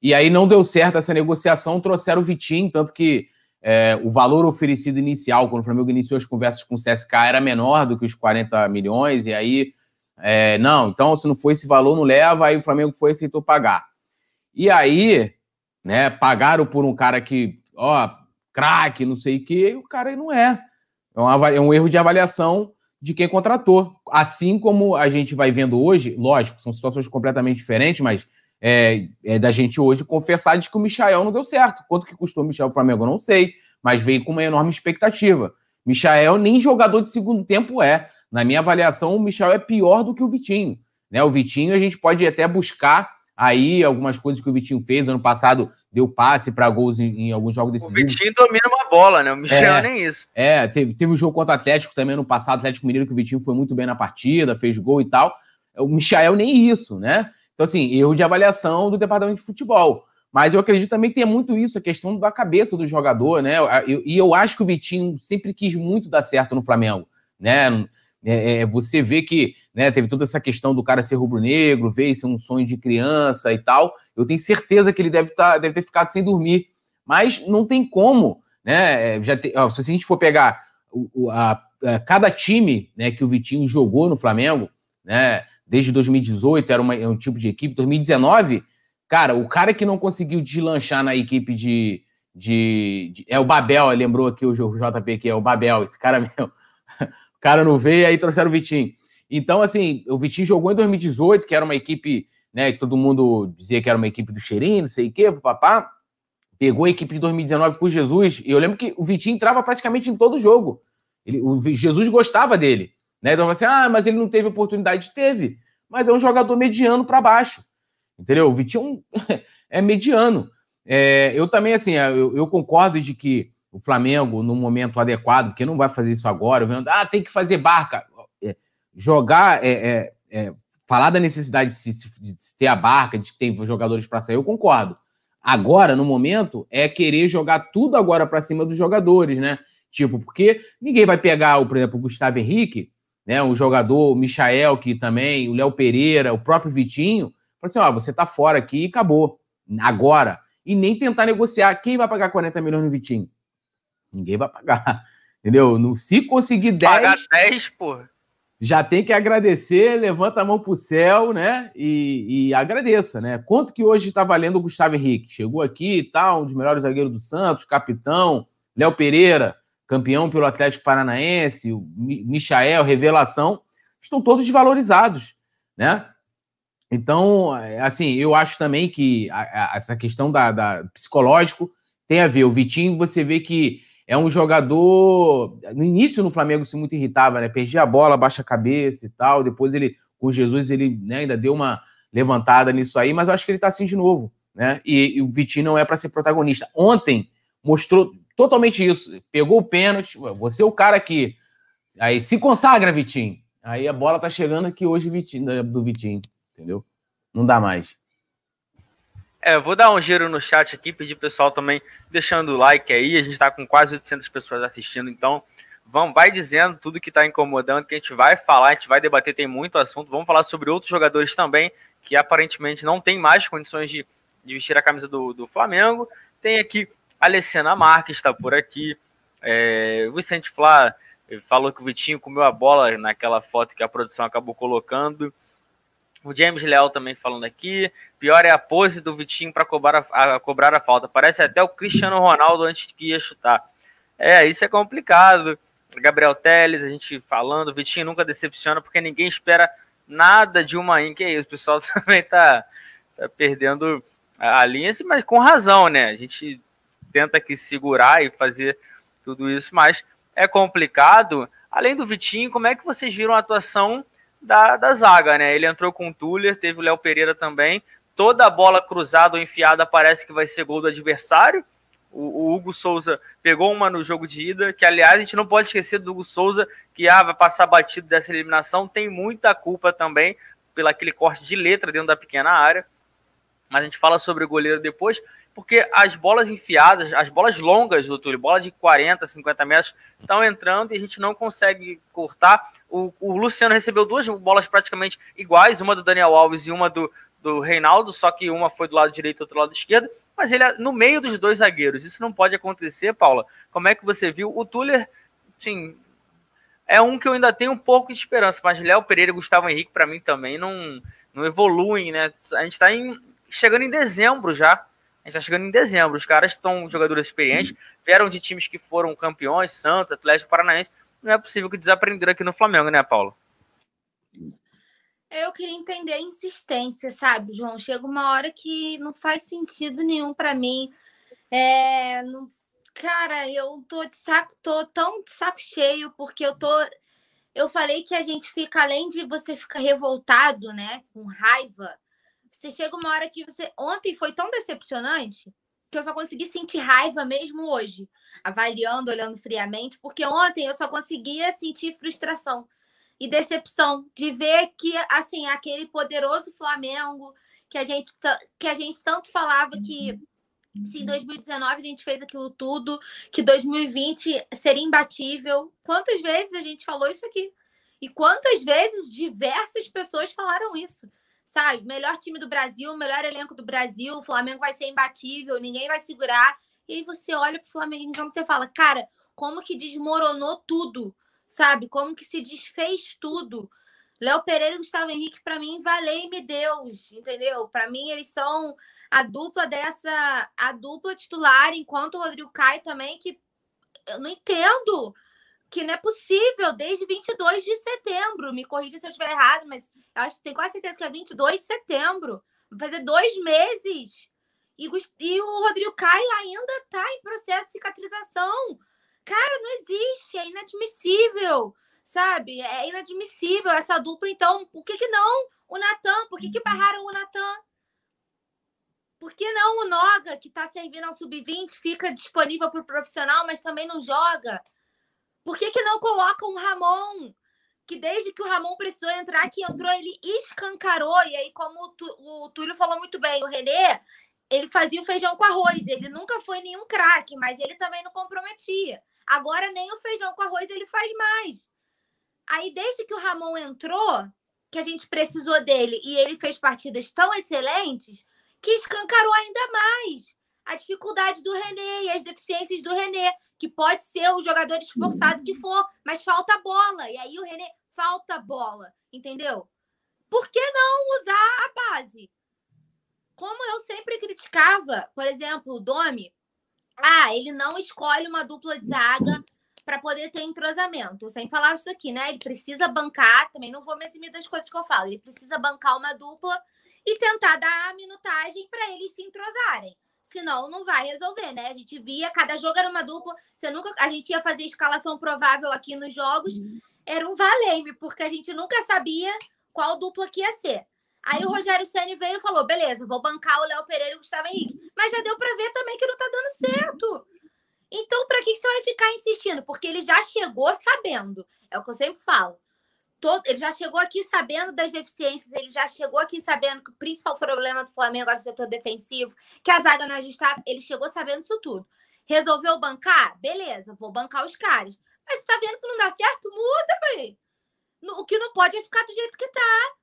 E aí não deu certo essa negociação, trouxeram o Vitinho, tanto que é, o valor oferecido inicial, quando o Flamengo iniciou as conversas com o CSK, era menor do que os 40 milhões, e aí, é, não, então se não for esse valor, não leva, aí o Flamengo foi e aceitou pagar. E aí, né, pagaram por um cara que, ó, craque, não sei o que, o cara não é. É, é um erro de avaliação de quem contratou. Assim como a gente vai vendo hoje, lógico, são situações completamente diferentes, mas é, é, da gente hoje confessar de que o Michael não deu certo. Quanto que custou o Michael o Flamengo, eu não sei, mas veio com uma enorme expectativa. Michael nem jogador de segundo tempo é. Na minha avaliação, o Michael é pior do que o Vitinho. Né? O Vitinho a gente pode até buscar aí algumas coisas que o Vitinho fez. Ano passado deu passe para gols em, em, alguns jogos decisivos. O Vitinho domina uma bola, né? O Michel é, nem isso. É, teve, teve um jogo contra o Atlético também no passado, Atlético Mineiro, que o Vitinho foi muito bem na partida, fez gol e tal. O Michael nem isso, né? Então, assim, erro de avaliação do departamento de futebol. Mas eu acredito também que tem muito isso, a questão da cabeça do jogador, né? E eu, acho que o Vitinho sempre quis muito dar certo no Flamengo, né? É, é, você vê que né, teve toda essa questão do cara ser rubro-negro, ver isso um sonho de criança e tal. Eu tenho certeza que ele deve, tá, deve ter ficado sem dormir. Mas não tem como, né? É, já te, ó, se a gente for pegar o, a, a, cada time né, que o Vitinho jogou no Flamengo, né? Desde 2018 era uma, é um tipo de equipe. 2019, cara, o cara que não conseguiu deslanchar na equipe de. de, de é o Babel, lembrou aqui o JP que é o Babel, esse cara meu. o cara não veio, aí trouxeram o Vitinho. Então, assim, o Vitinho jogou em 2018, que era uma equipe, né, que todo mundo dizia que era uma equipe do Cheirinho, não sei o quê, papá. Pegou a equipe de 2019 com o Jesus, e eu lembro que o Vitinho entrava praticamente em todo jogo. Ele, o Jesus gostava dele. Né? Então, assim, ah, mas ele não teve oportunidade. Teve, mas é um jogador mediano para baixo. Entendeu? O Vitinho é mediano. É, eu também, assim, eu, eu, concordo de que o Flamengo, no momento adequado, porque não vai fazer isso agora, vendo, ah, tem que fazer barca. É, jogar, é, é, é falar da necessidade de de se, ter a barca, de ter jogadores para sair, eu concordo. Agora, no momento, é querer jogar tudo agora para cima dos jogadores, né? Tipo, porque ninguém vai pegar, por exemplo, o Gustavo Henrique né, o jogador, o Michael, que também, o Léo Pereira, o próprio Vitinho, falou assim: ó, você tá fora aqui e acabou. Agora. E nem tentar negociar. Quem vai pagar 40 milhões no Vitinho? Ninguém vai pagar. Entendeu? No, se conseguir 10. Pagar 10, pô. Já tem que agradecer, levanta a mão pro céu, né? E, e agradeça, né? Quanto que hoje está valendo o Gustavo Henrique? Chegou aqui e tal, um dos melhores zagueiros do Santos, capitão, Léo Pereira, campeão pelo Atlético Paranaense, o Michael, revelação, estão todos desvalorizados, né? Então, assim, eu acho também que essa questão da, da, psicológico tem a ver. O Vitinho, você vê que é um jogador. No início no Flamengo se muito irritava, né? Perdia a bola, baixa a cabeça e tal. Depois ele, com Jesus, ele né, ainda deu uma. levantada nisso aí, mas eu acho que ele tá assim de novo, né? E, e o Vitinho não é para ser protagonista. Ontem mostrou totalmente isso. Pegou o pênalti, você é o cara que aí se consagra, Vitinho. Aí a bola tá chegando aqui hoje Vitinho, do Vitinho, entendeu? Não dá mais. É, vou dar um giro no chat aqui, pedir pessoal também deixando o like aí. A gente está com quase 800 pessoas assistindo, então vamos, vai dizendo tudo que está incomodando, que a gente vai falar, a gente vai debater, tem muito assunto. Vamos falar sobre outros jogadores também, que aparentemente não tem mais condições de, de vestir a camisa do, do Flamengo. Tem aqui Alessandra Marques, está por aqui. É, o Vicente Flá falou que o Vitinho comeu a bola naquela foto que a produção acabou colocando. O James Leal também falando aqui. Pior é a pose do Vitinho para cobrar a, a, cobrar a falta. Parece até o Cristiano Ronaldo antes que ia chutar. É, isso é complicado. Gabriel Teles, a gente falando, o Vitinho nunca decepciona porque ninguém espera nada de uma in. Que é isso, o pessoal também tá, tá perdendo a linha, mas com razão, né? A gente tenta aqui segurar e fazer tudo isso, mas é complicado. Além do Vitinho, como é que vocês viram a atuação da, da zaga, né? Ele entrou com o Tuller, teve o Léo Pereira também. Toda a bola cruzada ou enfiada parece que vai ser gol do adversário. O, o, Hugo Souza pegou uma no jogo de ida, que aliás a gente não pode esquecer do Hugo Souza, que ah, vai passar batido dessa eliminação, tem muita culpa também pelo aquele corte de letra dentro da pequena área. Mas a gente fala sobre o goleiro depois, porque as bolas enfiadas, as bolas longas do Túlio, bola de 40, 50 metros, estão entrando e a gente não consegue cortar. O, o, Luciano recebeu duas bolas praticamente iguais, uma do Daniel Alves e uma do, do Reinaldo, só que uma foi do lado direito e outra do lado esquerdo, mas ele é no meio dos dois zagueiros. Isso não pode acontecer, Paula. Como é que você viu? O Tuller, sim, é um que eu ainda tenho um pouco de esperança, mas Léo Pereira e Gustavo Henrique, para mim, também não, não evoluem, né? A gente está chegando em dezembro já. A gente está chegando em dezembro. Os caras estão jogadores experientes, vieram de times que foram campeões, Santos, Atlético Paranaense não é possível que desaprenderam aqui no Flamengo, né, Paulo? Eu queria entender a insistência, sabe, João? Chega uma hora que não faz sentido nenhum para mim. É, não... Cara, eu tô de saco, tô tão de saco cheio, porque eu tô. Eu falei que a gente fica, além de você ficar revoltado, né? Com raiva, você chega uma hora que você. Ontem foi tão decepcionante que eu só consegui sentir raiva mesmo hoje, avaliando, olhando friamente, porque ontem eu só conseguia sentir frustração e decepção de ver que assim aquele poderoso Flamengo que a gente que a gente tanto falava que se em 2019 a gente fez aquilo tudo, que 2020 seria imbatível. Quantas vezes a gente falou isso aqui? E quantas vezes diversas pessoas falaram isso? Sabe? Melhor time do Brasil, melhor elenco do Brasil, o Flamengo vai ser imbatível, ninguém vai segurar. E aí você olha pro Flamengo então você fala, cara, como que desmoronou tudo, sabe? Como que se desfez tudo. Léo Pereira e Gustavo Henrique, para mim, valei-me Deus, entendeu? Para mim, eles são a dupla dessa, a dupla titular, enquanto o Rodrigo Caio também, que eu não entendo que não é possível desde 22 de setembro. Me corrija se eu estiver errado, mas acho que tenho quase certeza que é 22 de setembro. Vai fazer dois meses. E, e o Rodrigo Caio ainda está em processo de cicatrização. Cara, não existe, é inadmissível, sabe? É inadmissível essa dupla. Então, por que, que não o Natan? Por que, que barraram o Natan? Por que não o Noga, que está servindo ao sub-20, fica disponível para o profissional, mas também não joga? Por que, que não colocam o Ramon? Que desde que o Ramon precisou entrar, que entrou, ele escancarou. E aí, como o, Túlio falou muito bem, o Renê, ele fazia o feijão com arroz. Ele nunca foi nenhum craque, mas ele também não comprometia. Agora, nem o feijão com arroz ele faz mais. Aí, desde que o Ramon entrou, que a gente precisou dele e ele fez partidas tão excelentes, que escancarou ainda mais a dificuldade do René e as deficiências do René, que pode ser o jogador esforçado que for, mas falta bola. E aí o René falta bola, entendeu? Por que não usar a base? Como eu sempre criticava, por exemplo, o Domi, ah, ele não escolhe uma dupla de zaga para poder ter entrosamento. Eu sempre falava isso aqui, né? Ele precisa bancar, também não vou me eximir das coisas que eu falo. Ele precisa bancar uma dupla e tentar dar a minutagem para eles se entrosarem senão não vai resolver, né? A gente via, cada jogo era uma dupla, você nunca, a gente ia fazer escalação provável aqui nos jogos, uhum. era um valeme, porque a gente nunca sabia qual dupla que ia ser. Aí o Rogério Ceni veio e falou: beleza, vou bancar o Léo Pereira e o Gustavo Henrique. Mas já deu para ver também que não tá dando certo. Então, para que você vai ficar insistindo? Porque ele já chegou sabendo. É o que eu sempre falo. Todo, ele já chegou aqui sabendo das deficiências, ele já chegou aqui sabendo que o principal problema do Flamengo era o setor defensivo, que a zaga não ajustava. Ele chegou sabendo disso tudo. Resolveu bancar? Beleza, vou bancar os caras. Mas você tá vendo que não dá certo? Muda, pai. O que não pode é ficar do jeito que tá.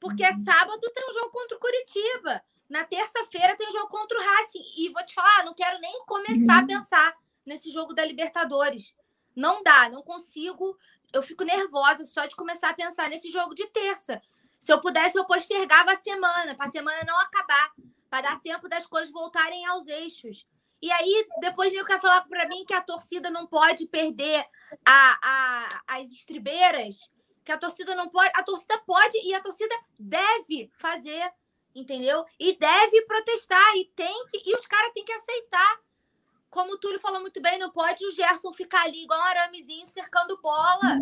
Porque uhum. sábado tem um jogo contra o Curitiba. Na terça-feira tem um jogo contra o Racing. E vou te falar, não quero nem começar a uhum. pensar nesse jogo da Libertadores. Não dá, não consigo. Eu fico nervosa só de começar a pensar nesse jogo de terça. Se eu pudesse, eu postergava a semana, para a semana não acabar, para dar tempo das coisas voltarem aos eixos. E aí, depois ele quer falar para mim que a torcida não pode perder a, a, as estribeiras, que a torcida não pode. A torcida pode e a torcida deve fazer, entendeu? E deve protestar, e tem que. E os caras têm que aceitar. Como o Túlio falou muito bem, não pode o Gerson ficar ali igual um aramezinho cercando bola.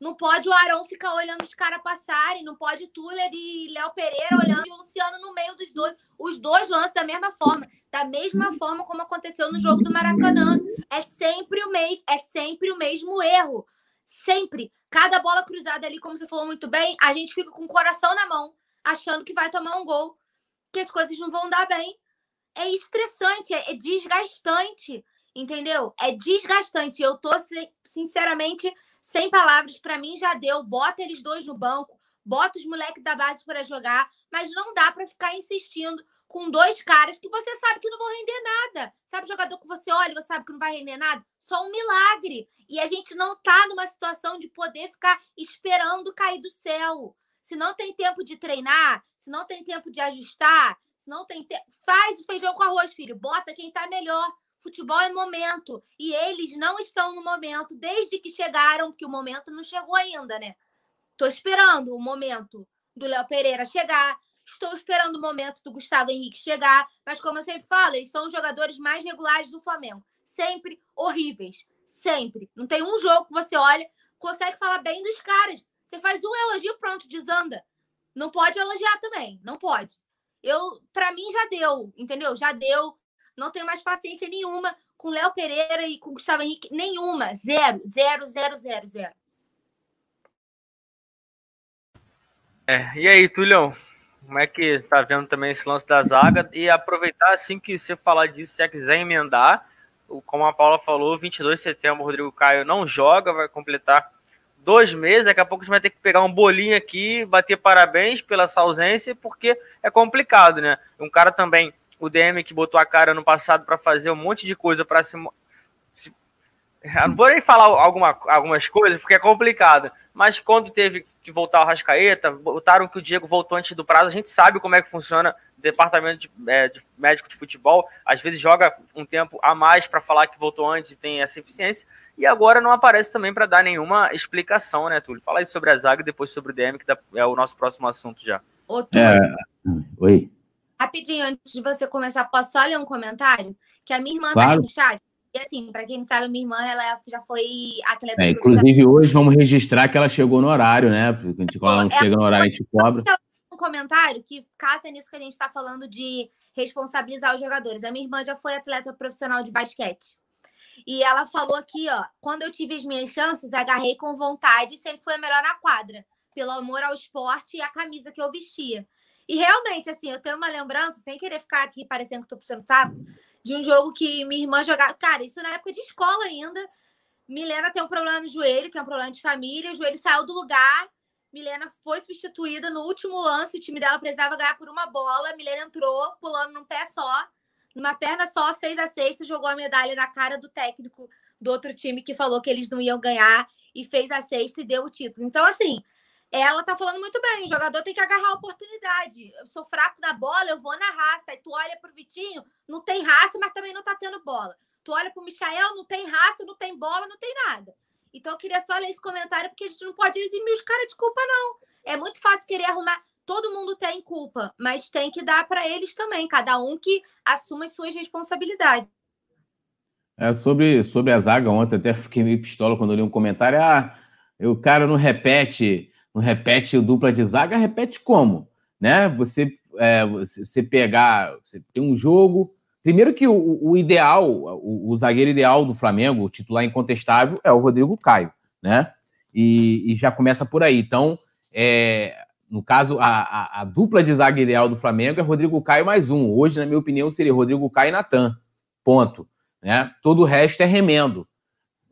Não pode o Arão ficar olhando os caras passarem. Não pode Tuller e Léo Pereira olhando e o Luciano no meio dos dois. Os dois lançam da mesma forma. Da mesma forma como aconteceu no jogo do Maracanã. É sempre o, me é sempre o mesmo erro. Sempre. Cada bola cruzada ali, como você falou muito bem, a gente fica com o coração na mão, achando que vai tomar um gol. Que as coisas não vão dar bem. É estressante, é, é desgastante. Entendeu? É desgastante. Eu tô, sinceramente sem palavras, para mim já deu. Bota eles dois no banco, bota os moleques da base para jogar, mas não dá para ficar insistindo com dois caras que você sabe que não vão render nada. Sabe o jogador que você olha você sabe que não vai render nada? Só um milagre. E a gente não tá numa situação de poder ficar esperando cair do céu. Se não tem tempo de treinar, se não tem tempo de ajustar, não tem tempo, faz o feijão com arroz, filho. Bota quem tá melhor. Futebol é momento. E eles não estão no momento desde que chegaram, porque o momento não chegou ainda, né? Estou esperando o momento do Léo Pereira chegar. Estou esperando o momento do Gustavo Henrique chegar. Mas, como eu sempre falo, eles são os jogadores mais regulares do Flamengo. Sempre horríveis. Sempre. Não tem um jogo que você olha, consegue falar bem dos caras. Você faz um elogio, pronto, desanda. Não pode elogiar também. Não pode. Eu, para mim, já deu, entendeu? Já deu. Não tenho mais paciência nenhuma com Léo Pereira e com Gustavo Henrique. Nenhuma. Zero, zero, zero, zero, zero. É, e aí, Tulhão? Como é que tá vendo também esse lance da zaga? E aproveitar, assim que você falar disso, se quiser emendar, como a Paula falou, 22 de setembro o Rodrigo Caio não joga, vai completar dois meses. Daqui a pouco a gente vai ter que pegar um bolinho aqui, bater parabéns pela essa ausência, porque é complicado, né? Um cara também o DM que botou a cara no passado para fazer um monte de coisa para se. Eu não vou nem falar alguma, algumas coisas, porque é complicado. Mas quando teve que voltar o Rascaeta, botaram que o Diego voltou antes do prazo. A gente sabe como é que funciona o departamento de, é, de médico de futebol. Às vezes joga um tempo a mais para falar que voltou antes e tem essa eficiência. E agora não aparece também para dar nenhuma explicação, né, Túlio? Fala aí sobre a zaga e depois sobre o DM, que é o nosso próximo assunto já. Ô, Túlio. É... Oi. Rapidinho, antes de você começar, posso só ler um comentário? Que a minha irmã claro. tá aqui no chat. E assim, para quem não sabe, minha irmã ela já foi atleta. É, inclusive, hoje vamos registrar que ela chegou no horário, né? Porque a gente, quando ela não chega no horário, a gente cobra. Um comentário que casa nisso que a gente está falando de responsabilizar os jogadores. A minha irmã já foi atleta profissional de basquete. E ela falou aqui, ó, quando eu tive as minhas chances, agarrei com vontade e sempre foi a melhor na quadra, pelo amor ao esporte e a camisa que eu vestia. E realmente, assim, eu tenho uma lembrança, sem querer ficar aqui parecendo que tô puxando saco, de um jogo que minha irmã jogava. Cara, isso na época de escola ainda. Milena tem um problema no joelho, que é um problema de família. O joelho saiu do lugar. Milena foi substituída no último lance. O time dela precisava ganhar por uma bola. Milena entrou, pulando num pé só, numa perna só, fez a sexta, jogou a medalha na cara do técnico do outro time que falou que eles não iam ganhar e fez a sexta e deu o título. Então, assim, ela tá falando muito bem. O jogador tem que agarrar a oportunidade. Eu sou fraco na bola, eu vou na raça. Aí tu olha pro Vitinho, não tem raça, mas também não tá tendo bola. Tu olha pro Michael, não tem raça, não tem bola, não tem nada. Então eu queria só ler esse comentário, porque a gente não pode eximir os caras de culpa, não. É muito fácil querer arrumar. Todo mundo tem culpa, mas tem que dar para eles também, cada um que assuma as suas responsabilidades. É, sobre, sobre a zaga, ontem até fiquei meio pistola quando li um comentário. Ah, o cara não repete não repete o dupla de zaga, repete como? né? Você, é, você pegar, você tem um jogo. Primeiro que o, o ideal, o, o, zagueiro ideal do Flamengo, o titular incontestável, é o Rodrigo Caio, né? E, e já começa por aí. Então, é, no caso, a, a, a, dupla de zaga ideal do Flamengo é Rodrigo Caio mais um. Hoje, na minha opinião, seria Rodrigo Caio e Natan. Ponto. Né? Todo o resto é remendo.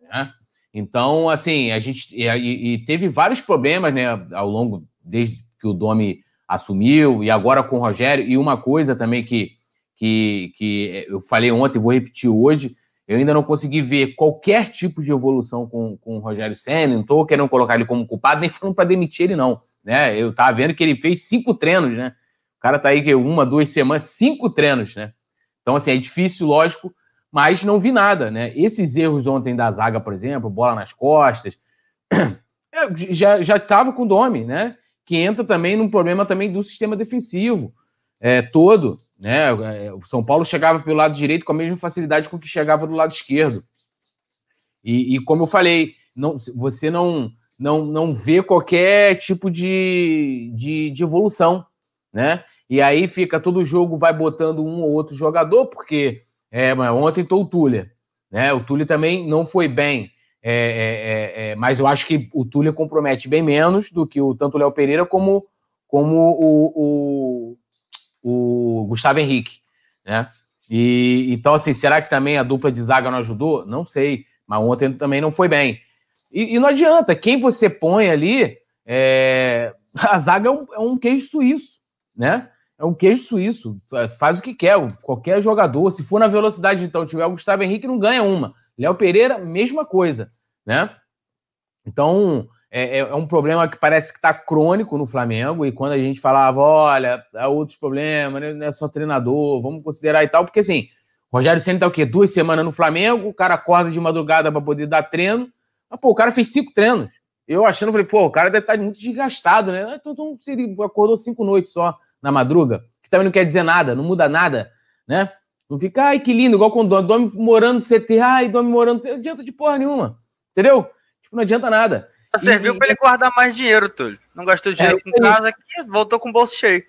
Né? Então, assim, a gente e, e, teve vários problemas, né, ao longo desde que o Domi assumiu e agora com o Rogério. E uma coisa também que, que, que eu falei ontem, vou repetir hoje, eu ainda não consegui ver qualquer tipo de evolução com, com o Rogério Senna. Não estou querendo colocar ele como culpado, nem falando para demitir ele, não. Né? Eu estava vendo que ele fez cinco treinos, né? O cara tá aí que uma, duas semanas, cinco treinos, né? Então, assim, é difícil, lógico, mas não vi nada, né? Esses erros ontem da zaga, por exemplo, bola nas costas, já já estava com o Domi, né? Que entra também num problema também do sistema defensivo é, todo, né? É, o São Paulo chegava pelo lado direito com a mesma facilidade com que chegava do lado esquerdo. E, e como eu falei, não, você não não não vê qualquer tipo de, de, de evolução, né? E aí fica todo jogo vai botando um ou outro jogador, porque é, ontem tô o Túlia. Né? O Túlia também não foi bem. É, é, é, é, mas eu acho que o Túlia compromete bem menos do que o tanto o Léo Pereira como, como o, o, o, Gustavo Henrique. Né? E, então, assim, será que também a dupla de zaga não ajudou? Não sei. Mas ontem também não foi bem. E, e não adianta, quem você põe ali, é, a zaga é um, é um queijo suíço, né? É um queijo suíço, faz o que quer, qualquer jogador. Se for na velocidade, então, tiver o Gustavo Henrique, não ganha uma. Léo Pereira, mesma coisa, né? Então, é, é, é um problema que parece que está crônico no Flamengo, e quando a gente falava, olha, há outros problemas, né? não é só treinador, vamos considerar e tal, porque assim, Rogério Senna tá o quê? Duas semanas no Flamengo, o cara acorda de madrugada para poder dar treino, mas, pô, o cara fez cinco treinos. Eu achando, falei, pô, o cara deve estar tá muito desgastado, né? Então, então ele acordou cinco noites só na madruga, que também não quer dizer nada, não muda nada, né? Não fica, ai, que lindo, igual quando dorme morando no CT, ai, dorme morando no CT, não adianta de porra nenhuma, entendeu? Tipo, não adianta nada. Só serviu e, para ele guardar mais dinheiro, Túlio. Não gastou dinheiro é, com casa aqui, voltou com o bolso cheio.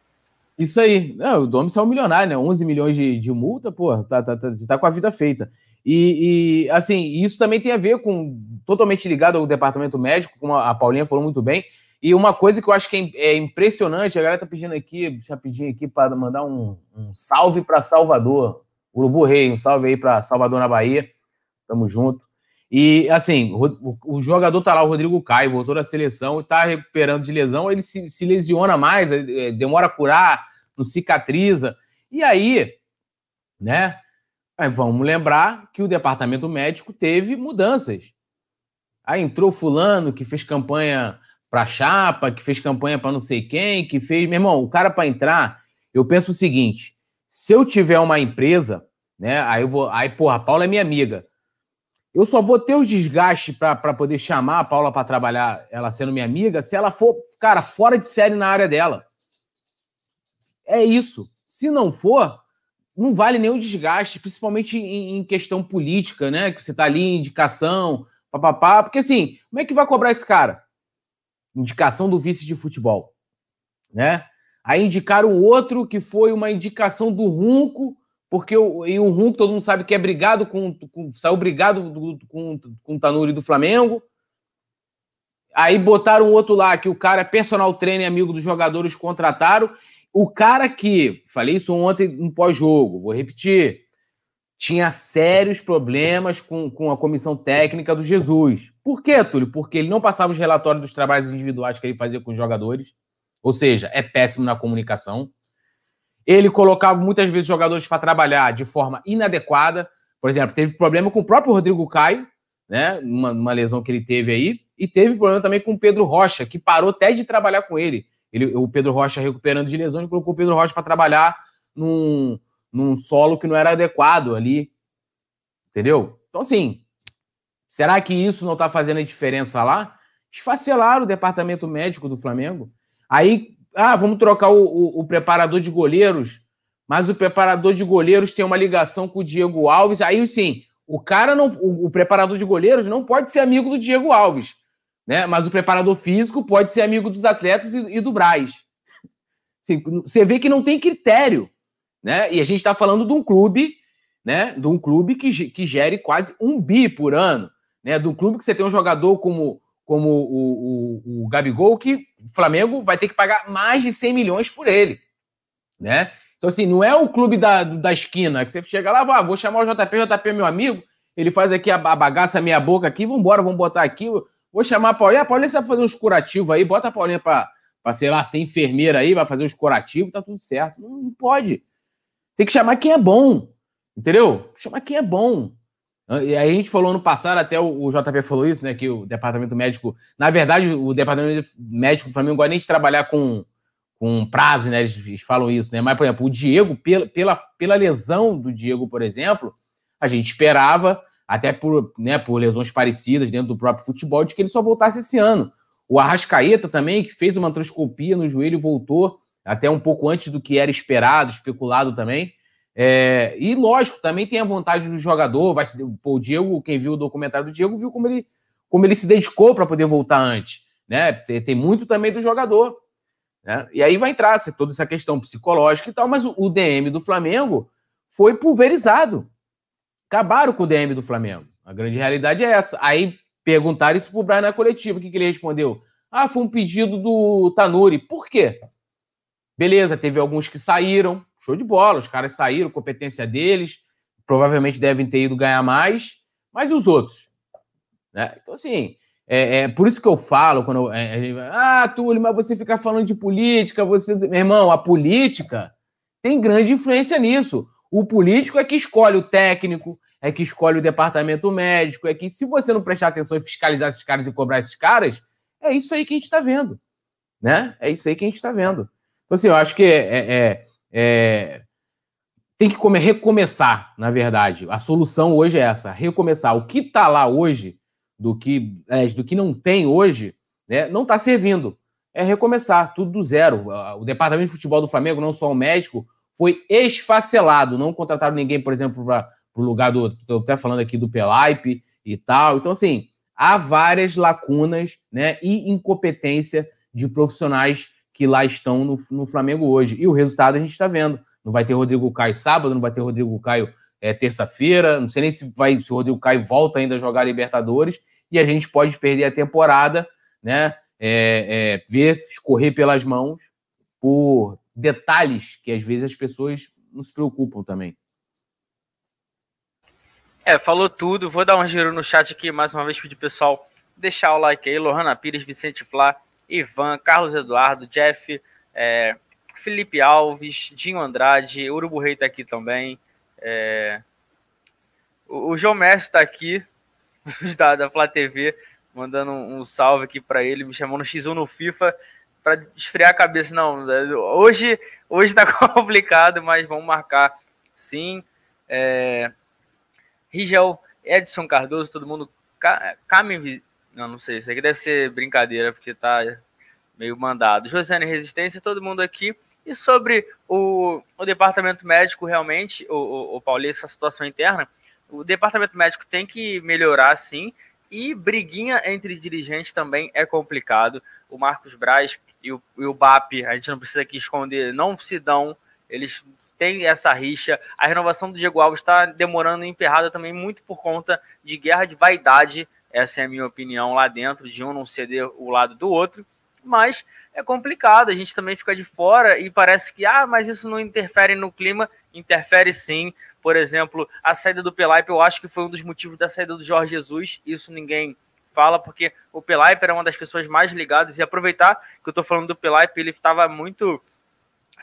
Isso aí. Não, o Domi saiu milionário, né? 11 milhões de, de multa, pô, tá, tá, tá, tá, com a vida feita. E, e, assim, isso também tem a ver com, totalmente ligado ao departamento médico, como a Paulinha falou muito bem, e uma coisa que eu acho que é, é impressionante, a galera tá pedindo aqui, deixa eu pedir aqui para mandar um, um salve para Salvador. Urubu Rei, um salve aí para Salvador na Bahia. Tamo junto. E assim, o, o, jogador tá lá, o Rodrigo Caio, voltou da seleção e tá recuperando de lesão, ele se, se lesiona mais, é, demora a curar, não cicatriza. E aí, né? Vamos lembrar que o departamento médico teve mudanças. Aí entrou fulano que fez campanha para chapa, que fez campanha para não sei quem, que fez. Meu irmão, o cara para entrar, eu penso o seguinte: se eu tiver uma empresa, né? Aí eu vou. Aí, porra, a Paula é minha amiga. Eu só vou ter os desgastes para poder chamar a Paula para trabalhar, ela sendo minha amiga, se ela for, cara, fora de série na área dela. É isso. Se não for, não vale nenhum desgaste, principalmente em, em questão política, né? Que você tá ali, indicação, papapá. Porque assim, como é que vai cobrar esse cara? Indicação do vice de futebol, né? Aí indicaram outro que foi uma indicação do Runco, porque o, e o Runco todo mundo sabe que é brigado com, com saiu brigado do, com, com o Tanuri do Flamengo. Aí botaram outro lá que o cara é personal trainer, amigo dos jogadores, contrataram. O cara que, falei isso ontem no pós-jogo, vou repetir, tinha sérios problemas com, com a comissão técnica do Jesus. Por quê, Túlio? Porque ele não passava os relatórios dos trabalhos individuais que ele fazia com os jogadores, ou seja, é péssimo na comunicação. Ele colocava muitas vezes jogadores para trabalhar de forma inadequada. Por exemplo, teve problema com o próprio Rodrigo Caio, né? Uma, uma lesão que ele teve aí, e teve problema também com o Pedro Rocha, que parou até de trabalhar com ele. ele o Pedro Rocha recuperando de lesão, ele colocou o Pedro Rocha para trabalhar num, num solo que não era adequado ali. Entendeu? Então, assim, será que isso não está fazendo a diferença lá? Esfacelaram o departamento médico do Flamengo. Aí, ah, vamos trocar o, o, o preparador de goleiros, mas o preparador de goleiros tem uma ligação com o Diego Alves. Aí, sim, o cara não. O, o preparador de goleiros não pode ser amigo do Diego Alves. Né? Mas o preparador físico pode ser amigo dos atletas e, e do Braz. Assim, você vê que não tem critério, né? E a gente está falando de um clube, né? De um clube que, que gere quase um bi por ano, né? De um clube que você tem um jogador como, como o, o, o Gabigol, que o Flamengo vai ter que pagar mais de 100 milhões por ele, né? Então, assim, não é o clube da, da esquina, que você chega lá, ah, vou chamar o JP, JP é meu amigo, ele faz aqui a, a bagaça, meia boca aqui, vambora, vamos botar aqui, vou chamar a Paulinha, a Paulinha sabe fazer uns curativos aí, bota a Paulinha pra, pra, sei lá, ser enfermeira aí, vai fazer uns curativos, tá tudo certo. Não, não pode. Tem que chamar quem é bom, entendeu? Chamar quem é bom. E aí a gente falou no passado, até o, JP falou isso, né, que o departamento médico, na verdade, o departamento médico do Flamengo gosta nem de trabalhar com com prazo, né? Eles, eles, falam isso, né? Mas, por exemplo, o Diego, pela, pela, pela lesão do Diego, por exemplo, a gente esperava, até por, né, por lesões parecidas dentro do próprio futebol, de que ele só voltasse esse ano. O Arrascaeta também, que fez uma transcopia no joelho e voltou até um pouco antes do que era esperado, especulado também. É, e lógico, também tem a vontade do jogador. Vai se, pô, o Diego, quem viu o documentário do Diego, viu como ele, como ele se dedicou para poder voltar antes. Né? Tem, tem muito também do jogador. Né? E aí vai entrar toda essa questão psicológica e tal, mas o, o DM do Flamengo foi pulverizado. Acabaram com o DM do Flamengo. A grande realidade é essa. Aí perguntaram isso pro Brian na coletiva. O que, que ele respondeu? Ah, foi um pedido do Tanuri. Por quê? Beleza, teve alguns que saíram. Show de bola. Os caras saíram, competência deles. Provavelmente devem ter ido ganhar mais. Mas e os outros? Né? Então, assim, é, é, por isso que eu falo, quando é, é, ah, Túlio, mas você fica falando de política, você. Meu irmão, a política tem grande influência nisso. O político é que escolhe o técnico, é que escolhe o departamento médico, é que se você não prestar atenção e fiscalizar esses caras e cobrar esses caras, é isso aí que a gente está vendo. Né? É isso aí que a gente está vendo. Então, assim, eu acho que é, é, é tem que comer, recomeçar, na verdade. A solução hoje é essa: recomeçar. O que está lá hoje do que, é, do que não tem hoje, né, não está servindo. É recomeçar, tudo do zero. O departamento de futebol do Flamengo, não só o médico, foi esfacelado. Não contrataram ninguém, por exemplo, para o lugar do. Estou até falando aqui do Pelaipe e tal. Então, assim, há várias lacunas né, e incompetência de profissionais que lá estão no, no Flamengo hoje. E o resultado a gente está vendo. Não vai ter Rodrigo Caio sábado, não vai ter Rodrigo Caio é, terça-feira. Não sei nem se, vai, se o Rodrigo Caio volta ainda a jogar Libertadores. E a gente pode perder a temporada, né? É, é, ver escorrer pelas mãos por detalhes que às vezes as pessoas não se preocupam também. É, falou tudo. Vou dar um giro no chat aqui mais uma vez pedir pessoal deixar o like aí. Lohana Pires, Vicente Flá, Ivan, Carlos Eduardo, Jeff, é, Felipe Alves, Dinho Andrade, Urubu Rei tá aqui também. É... O, o, João Mestre está aqui, da, da Flá TV, mandando um, um salve aqui para ele, me chamando X1 no FIFA para esfriar a cabeça. Não, hoje hoje está complicado, mas vamos marcar sim. É... Rigel, Edson Cardoso, todo mundo. Came. Não, não sei, isso aqui deve ser brincadeira, porque tá meio mandado. Josiane Resistência, todo mundo aqui. E sobre o, o departamento médico, realmente, o, o, o situação interna, o departamento médico tem que melhorar, sim, e briguinha entre dirigentes também é complicado. O Marcos Braz e o, e o BAP, a gente não precisa aqui esconder, não se dão, eles têm essa rixa. A renovação do Diego Alves está demorando emperrada também muito por conta de guerra de vaidade, essa é a minha opinião lá dentro, de um não ceder o lado do outro. Mas é complicado, a gente também fica de fora e parece que, ah, mas isso não interfere no clima, interfere sim. Por exemplo, a saída do Pelaipe, eu acho que foi um dos motivos da saída do Jorge Jesus, isso ninguém fala, porque o Pelaipe era uma das pessoas mais ligadas, e aproveitar que eu tô falando do Pelaipe, ele estava muito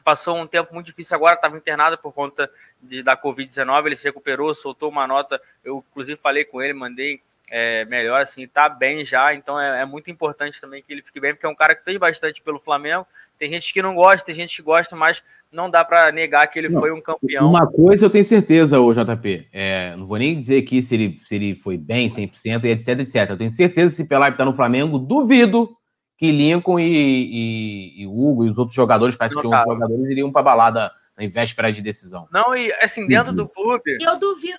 passou um tempo muito difícil agora, estava internado por conta de, da Covid-19, ele se recuperou, soltou uma nota, eu inclusive falei com ele, mandei é, melhor, assim, tá bem já, então é, é, muito importante também que ele fique bem, porque é um cara que fez bastante pelo Flamengo. Tem gente que não gosta, tem gente que gosta, mas não dá para negar que ele não, foi um campeão. Uma coisa eu tenho certeza, o JP, é, não vou nem dizer aqui se ele, se ele foi bem 100% e etc, etc. Eu tenho certeza que se Pelaipe tá no Flamengo, duvido que Lincoln e, e, e Hugo e os outros jogadores, parece que os jogadores iriam para balada em véspera de decisão. Não, e assim, dentro do clube. Eu duvido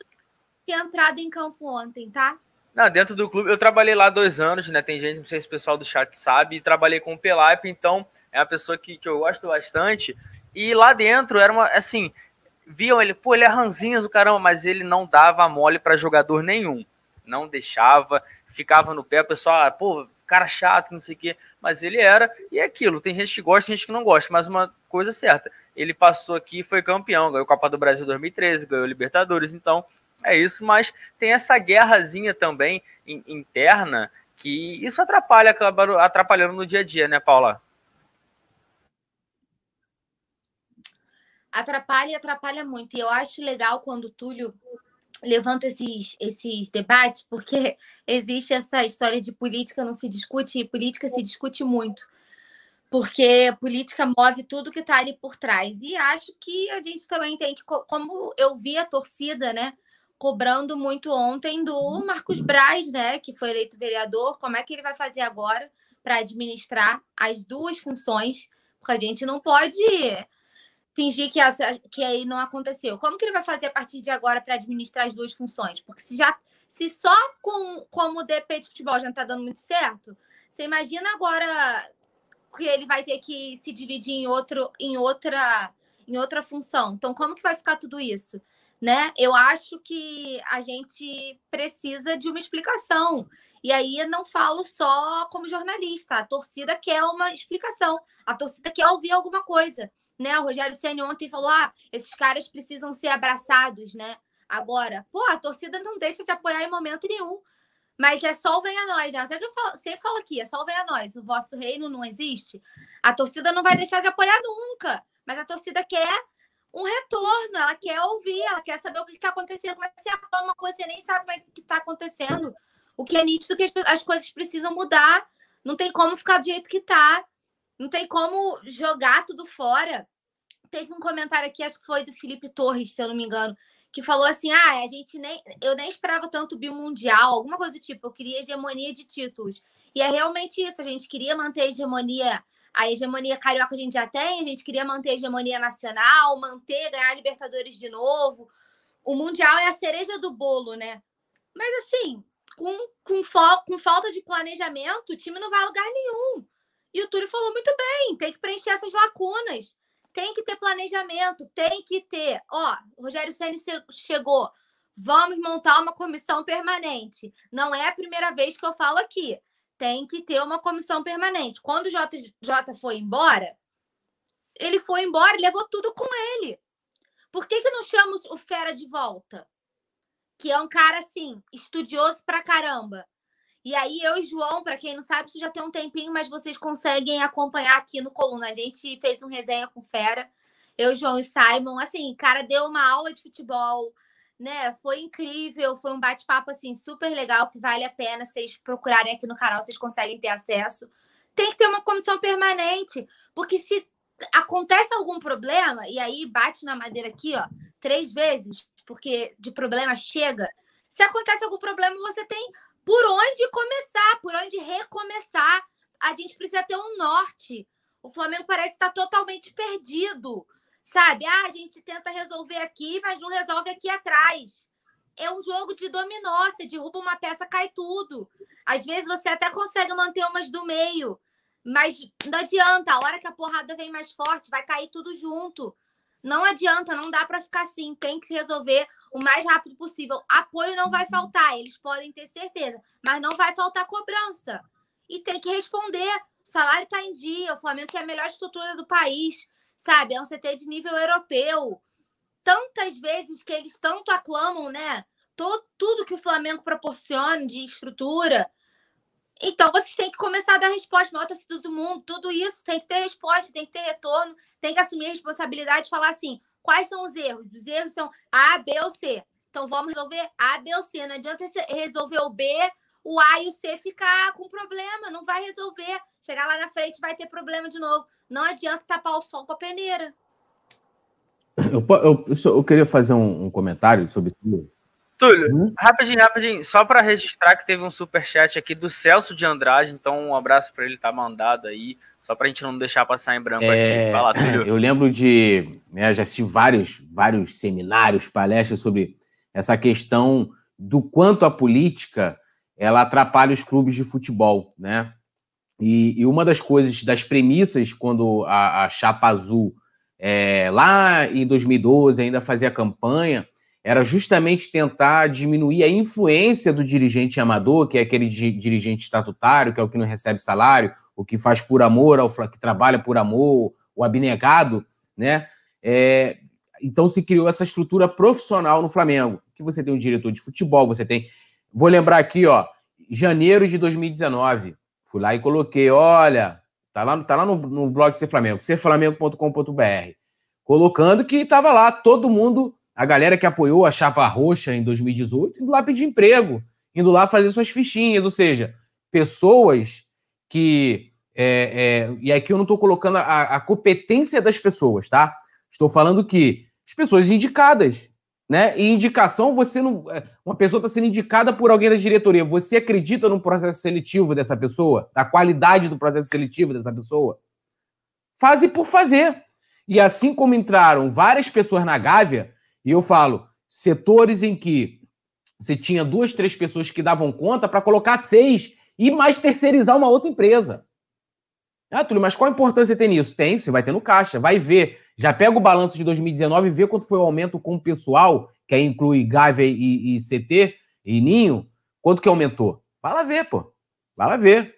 ter entrado em campo ontem, tá? Não, dentro do clube, eu trabalhei lá dois anos, né? Tem gente, não sei se o pessoal do chat sabe, trabalhei com o Pelaipe, então é uma pessoa que, que eu gosto bastante. E lá dentro era uma, assim, viam ele, pô, ele é ranzinhas o caramba, mas ele não dava mole para jogador nenhum. Não deixava, ficava no pé, o pessoal, ah, pô, cara chato, não sei o quê. Mas ele era, e é aquilo, tem gente que gosta, tem gente que não gosta, mas uma coisa certa, ele passou aqui foi campeão, ganhou Copa do Brasil 2013, ganhou Libertadores, então é isso, mas tem essa guerrazinha também interna que isso atrapalha, acaba atrapalhando no dia a dia, né, Paula? Atrapalha e atrapalha muito. E eu acho legal quando o Túlio levanta esses, esses debates, porque existe essa história de política não se discute, e política se discute muito. Porque política move tudo que está ali por trás. E acho que a gente também tem que, como eu vi a torcida, né? Cobrando muito ontem do Marcos Braz, né, que foi eleito vereador, como é que ele vai fazer agora para administrar as duas funções, porque a gente não pode fingir que, essa, que aí não aconteceu. Como que ele vai fazer a partir de agora para administrar as duas funções? Porque se já se só com como DP de futebol já não está dando muito certo, você imagina agora que ele vai ter que se dividir em outro em outra em outra função. Então como que vai ficar tudo isso? Né? Eu acho que a gente precisa de uma explicação. E aí não falo só como jornalista, a torcida quer uma explicação, a torcida quer ouvir alguma coisa, né? O Rogério Ceni ontem falou: "Ah, esses caras precisam ser abraçados, né?" Agora, pô, a torcida não deixa de apoiar em momento nenhum. Mas é só o venha nós, né? Sempre, falo, sempre falo aqui, é só o venha nós. O vosso reino não existe. A torcida não vai deixar de apoiar nunca. Mas a torcida quer um retorno, ela quer ouvir, ela quer saber o que está acontecendo. Como é que você você nem sabe como é que está acontecendo. O que é nítido que as, as coisas precisam mudar. Não tem como ficar do jeito que está. Não tem como jogar tudo fora. Teve um comentário aqui, acho que foi do Felipe Torres, se eu não me engano, que falou assim: ah, a gente nem. Eu nem esperava tanto bimundial, alguma coisa do tipo, eu queria hegemonia de títulos. E é realmente isso, a gente queria manter a hegemonia a hegemonia carioca a gente já tem, a gente queria manter a hegemonia nacional, manter, ganhar a Libertadores de novo. O Mundial é a cereja do bolo, né? Mas assim, com, com, com falta de planejamento, o time não vai a lugar nenhum. E o Túlio falou muito bem: tem que preencher essas lacunas, tem que ter planejamento, tem que ter. Ó, o Rogério Senna chegou. Vamos montar uma comissão permanente. Não é a primeira vez que eu falo aqui tem que ter uma comissão permanente. Quando o JJ foi embora, ele foi embora e levou tudo com ele. Por que, que não chama o Fera de volta? Que é um cara, assim, estudioso pra caramba. E aí, eu e João, para quem não sabe, isso já tem um tempinho, mas vocês conseguem acompanhar aqui no Coluna. A gente fez um resenha com Fera, eu, João e Simon. Assim, cara deu uma aula de futebol, né? Foi incrível, foi um bate-papo assim super legal que vale a pena vocês procurarem aqui no canal, vocês conseguem ter acesso. Tem que ter uma comissão permanente, porque se acontece algum problema e aí bate na madeira aqui, ó, três vezes, porque de problema chega. Se acontece algum problema, você tem por onde começar, por onde recomeçar. A gente precisa ter um norte. O Flamengo parece estar totalmente perdido sabe? Ah, a gente tenta resolver aqui, mas não resolve aqui atrás. É um jogo de dominó, você derruba uma peça, cai tudo. Às vezes você até consegue manter umas do meio, mas não adianta. A hora que a porrada vem mais forte, vai cair tudo junto. Não adianta, não dá para ficar assim. Tem que se resolver o mais rápido possível. Apoio não vai faltar, eles podem ter certeza, mas não vai faltar cobrança. E tem que responder. O salário está em dia, o Flamengo tem a melhor estrutura do país sabe? É um CT de nível europeu. Tantas vezes que eles tanto aclamam, né? Todo, tudo que o Flamengo proporciona de estrutura. Então, vocês têm que começar a dar resposta, maior torcida do mundo, tudo isso tem que ter resposta, tem que ter retorno, tem que assumir a responsabilidade e falar assim: quais são os erros? Os erros são A, B ou C. Então, vamos resolver A, B ou C. Não adianta resolver o B, o A e o C ficar com problema, não vai resolver. Chegar lá na frente vai ter problema de novo. Não adianta tapar o sol com a peneira. Eu, eu, eu queria fazer um, um, comentário sobre isso. Túlio, hum? rapidinho, rapidinho, só para registrar que teve um super chat aqui do Celso de Andrade, então um abraço para ele, tá mandado aí, só para a gente não deixar passar em branco é, aqui. Lá, eu lembro de, né, já assisti vários, vários seminários, palestras sobre essa questão do quanto a política ela atrapalha os clubes de futebol, né? E, e, uma das coisas, das premissas, quando a, a Chapa Azul, é, lá em 2012, ainda fazia campanha, era justamente tentar diminuir a influência do dirigente amador, que é aquele dirigente estatutário, que é o que não recebe salário, o que faz por amor, ao, que trabalha por amor, o abnegado, né? É, então se criou essa estrutura profissional no Flamengo, que você tem um diretor de futebol, você tem. Vou lembrar aqui, ó, janeiro de 2019. Fui lá e coloquei, olha, tá lá, tá lá no, no blog Ser Flamengo, serflamengo.com.br, colocando que estava lá todo mundo, a galera que apoiou a Chapa Roxa em 2018, indo lá pedir emprego, indo lá fazer suas fichinhas, ou seja, pessoas que. É, é, e aqui eu não estou colocando a, a competência das pessoas, tá? Estou falando que as pessoas indicadas, né? E indicação, você não. É, uma pessoa está sendo indicada por alguém da diretoria. Você acredita no processo seletivo dessa pessoa? Da qualidade do processo seletivo dessa pessoa? Faze por fazer. E assim como entraram várias pessoas na Gávea, e eu falo, setores em que você tinha duas, três pessoas que davam conta para colocar seis e mais terceirizar uma outra empresa. Ah, Túlio, mas qual a importância tem nisso? Tem, você vai ter no caixa, vai ver. Já pega o balanço de 2019 e vê quanto foi o aumento com o pessoal, que aí inclui Gávea e, e CT e Ninho, quanto que aumentou? Vai lá ver, pô. Vai lá ver.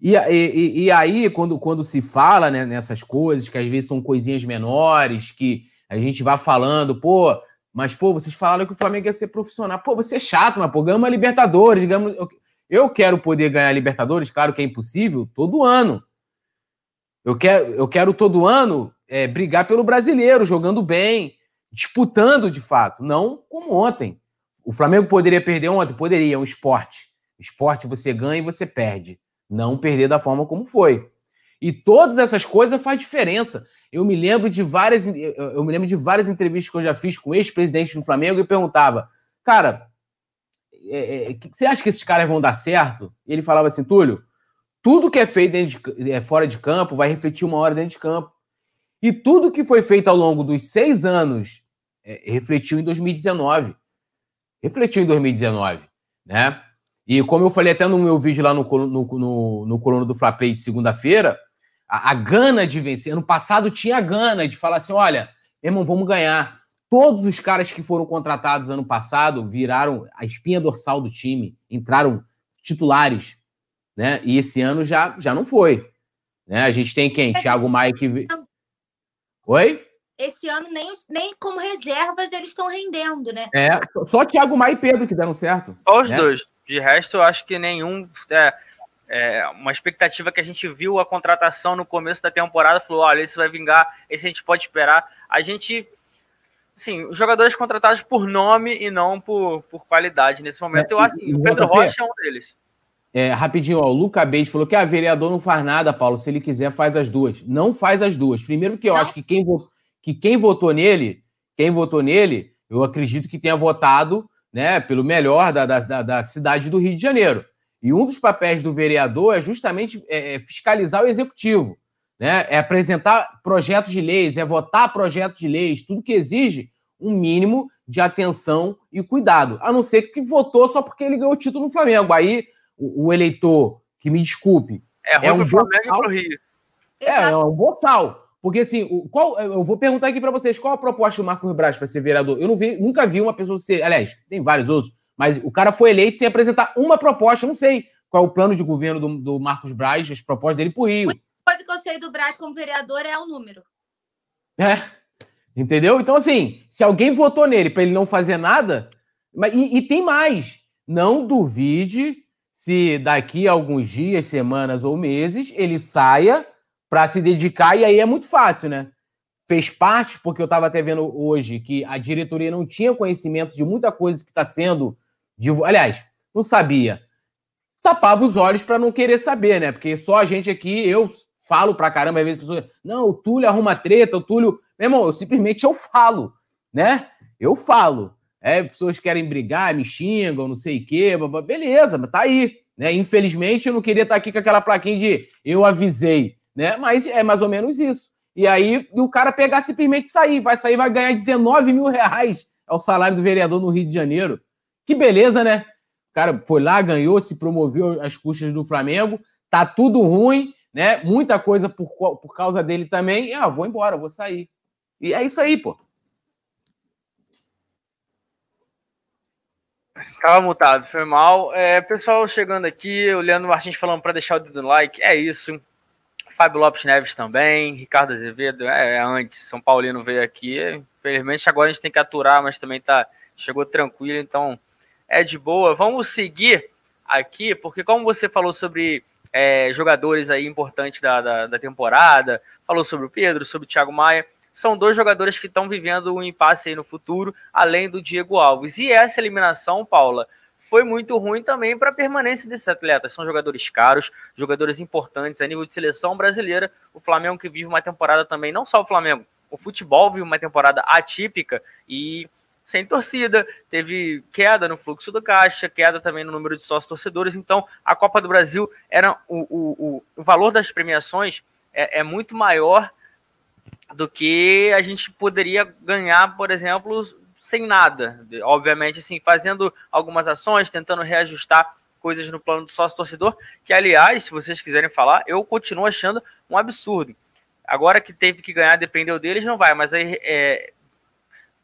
E, e, e aí, quando, quando se fala né, nessas coisas, que às vezes são coisinhas menores, que a gente vai falando, pô, mas, pô, vocês falaram que o Flamengo ia ser profissional. Pô, você é chato, mas, pô, ganha uma Libertadores, digamos. Eu quero poder ganhar Libertadores, claro que é impossível, todo ano. Eu quero, eu quero todo ano é, brigar pelo brasileiro, jogando bem, disputando de fato, não como ontem. O Flamengo poderia perder ontem? Poderia, é um esporte. Esporte você ganha e você perde. Não perder da forma como foi. E todas essas coisas faz diferença. Eu me lembro de várias, eu me lembro de várias entrevistas que eu já fiz com ex-presidentes do Flamengo e perguntava, cara, é, é, você acha que esses caras vão dar certo? E ele falava assim, Túlio, tudo que é feito de, é, fora de campo vai refletir uma hora dentro de campo. E tudo que foi feito ao longo dos seis anos é, refletiu em 2019. Refletiu em 2019, né? E como eu falei até no meu vídeo lá no, no, no, no Colono do Fla Play de segunda-feira, a, a, gana de vencer. Ano passado tinha a gana de falar assim: olha, irmão, vamos ganhar. Todos os caras que foram contratados ano passado viraram a espinha dorsal do time, entraram titulares né? E esse ano já, já não foi. Né? A gente tem quem? Thiago Maia que. Oi? Esse ano nem, nem como reservas eles estão rendendo, né? É, só Thiago Maia e Pedro que deram certo. Só os né? dois. De resto, eu acho que nenhum. É, é, uma expectativa que a gente viu a contratação no começo da temporada, falou: olha, esse vai vingar, esse a gente pode esperar. A gente. Sim, os jogadores contratados por nome e não por, por qualidade nesse momento. É, eu acho que o Pedro Rocha é um deles. É, rapidinho, ó, o Luca Beide falou que a ah, vereador não faz nada, Paulo. Se ele quiser, faz as duas. Não faz as duas. Primeiro que eu não. acho que quem, que quem votou nele, quem votou nele, eu acredito que tenha votado né, pelo melhor da, da, da cidade do Rio de Janeiro. E um dos papéis do vereador é justamente é, é, fiscalizar o executivo, né? É apresentar projetos de leis, é votar projetos de leis, tudo que exige um mínimo de atenção e cuidado. A não ser que votou só porque ele ganhou o título no Flamengo. Aí o, o eleitor, que me desculpe, é, é um Flamengo pro Rio. É, é um botal. Porque assim, o, qual, eu vou perguntar aqui para vocês, qual a proposta do Marcos Braz para ser vereador? Eu não vi, nunca vi uma pessoa ser, aliás, tem vários outros, mas o cara foi eleito sem apresentar uma proposta, eu não sei qual é o plano de governo do, do Marcos Braz, as propostas dele pro Rio. A coisa que eu sei do Braz como vereador é o número. É. Entendeu? Então, assim, se alguém votou nele para ele não fazer nada, mas, e, e tem mais. Não duvide se daqui a alguns dias, semanas ou meses ele saia para se dedicar, e aí é muito fácil, né? Fez parte, porque eu estava até vendo hoje que a diretoria não tinha conhecimento de muita coisa que está sendo. Aliás, não sabia. Tapava os olhos para não querer saber, né? Porque só a gente aqui, eu falo pra caramba, às vezes as pessoas. Não, o Túlio arruma treta, o Túlio. Meu irmão, eu simplesmente eu falo, né? Eu falo. É, pessoas querem brigar, me xingam, não sei o quê, beleza, mas tá aí. Né? Infelizmente, eu não queria estar aqui com aquela plaquinha de eu avisei, né? Mas é mais ou menos isso. E aí o cara pegar simplesmente sair, vai sair, vai ganhar 19 mil reais é o salário do vereador no Rio de Janeiro. Que beleza, né? O cara foi lá, ganhou, se promoveu às custas do Flamengo, tá tudo ruim, né? Muita coisa por, por causa dele também. E, ah, vou embora, vou sair. E é isso aí, pô. Tava mutado, foi mal. É, pessoal chegando aqui, o Leandro Martins falando para deixar o dedo no like. É isso. Fábio Lopes Neves também, Ricardo Azevedo, é, é antes. São Paulino veio aqui. Infelizmente agora a gente tem que aturar, mas também tá chegou tranquilo, então é de boa. Vamos seguir aqui, porque como você falou sobre é, jogadores aí importantes da, da, da, temporada, falou sobre o Pedro, sobre o Thiago Maia, são dois jogadores que estão vivendo um impasse aí no futuro, além do Diego Alves. E essa eliminação, Paula, foi muito ruim também para a permanência desses atletas. São jogadores caros, jogadores importantes a nível de seleção brasileira. O Flamengo que vive uma temporada também, não só o Flamengo, o futebol vive uma temporada atípica e sem torcida, teve queda no fluxo do caixa, queda também no número de sócios torcedores. Então, a Copa do Brasil era o, o, o, o valor das premiações é, é, muito maior do que a gente poderia ganhar, por exemplo, sem nada. Obviamente, assim, fazendo algumas ações, tentando reajustar coisas no plano do sócio torcedor, que aliás, se vocês quiserem falar, eu continuo achando um absurdo. Agora que teve que ganhar, dependeu deles, não vai, mas aí é,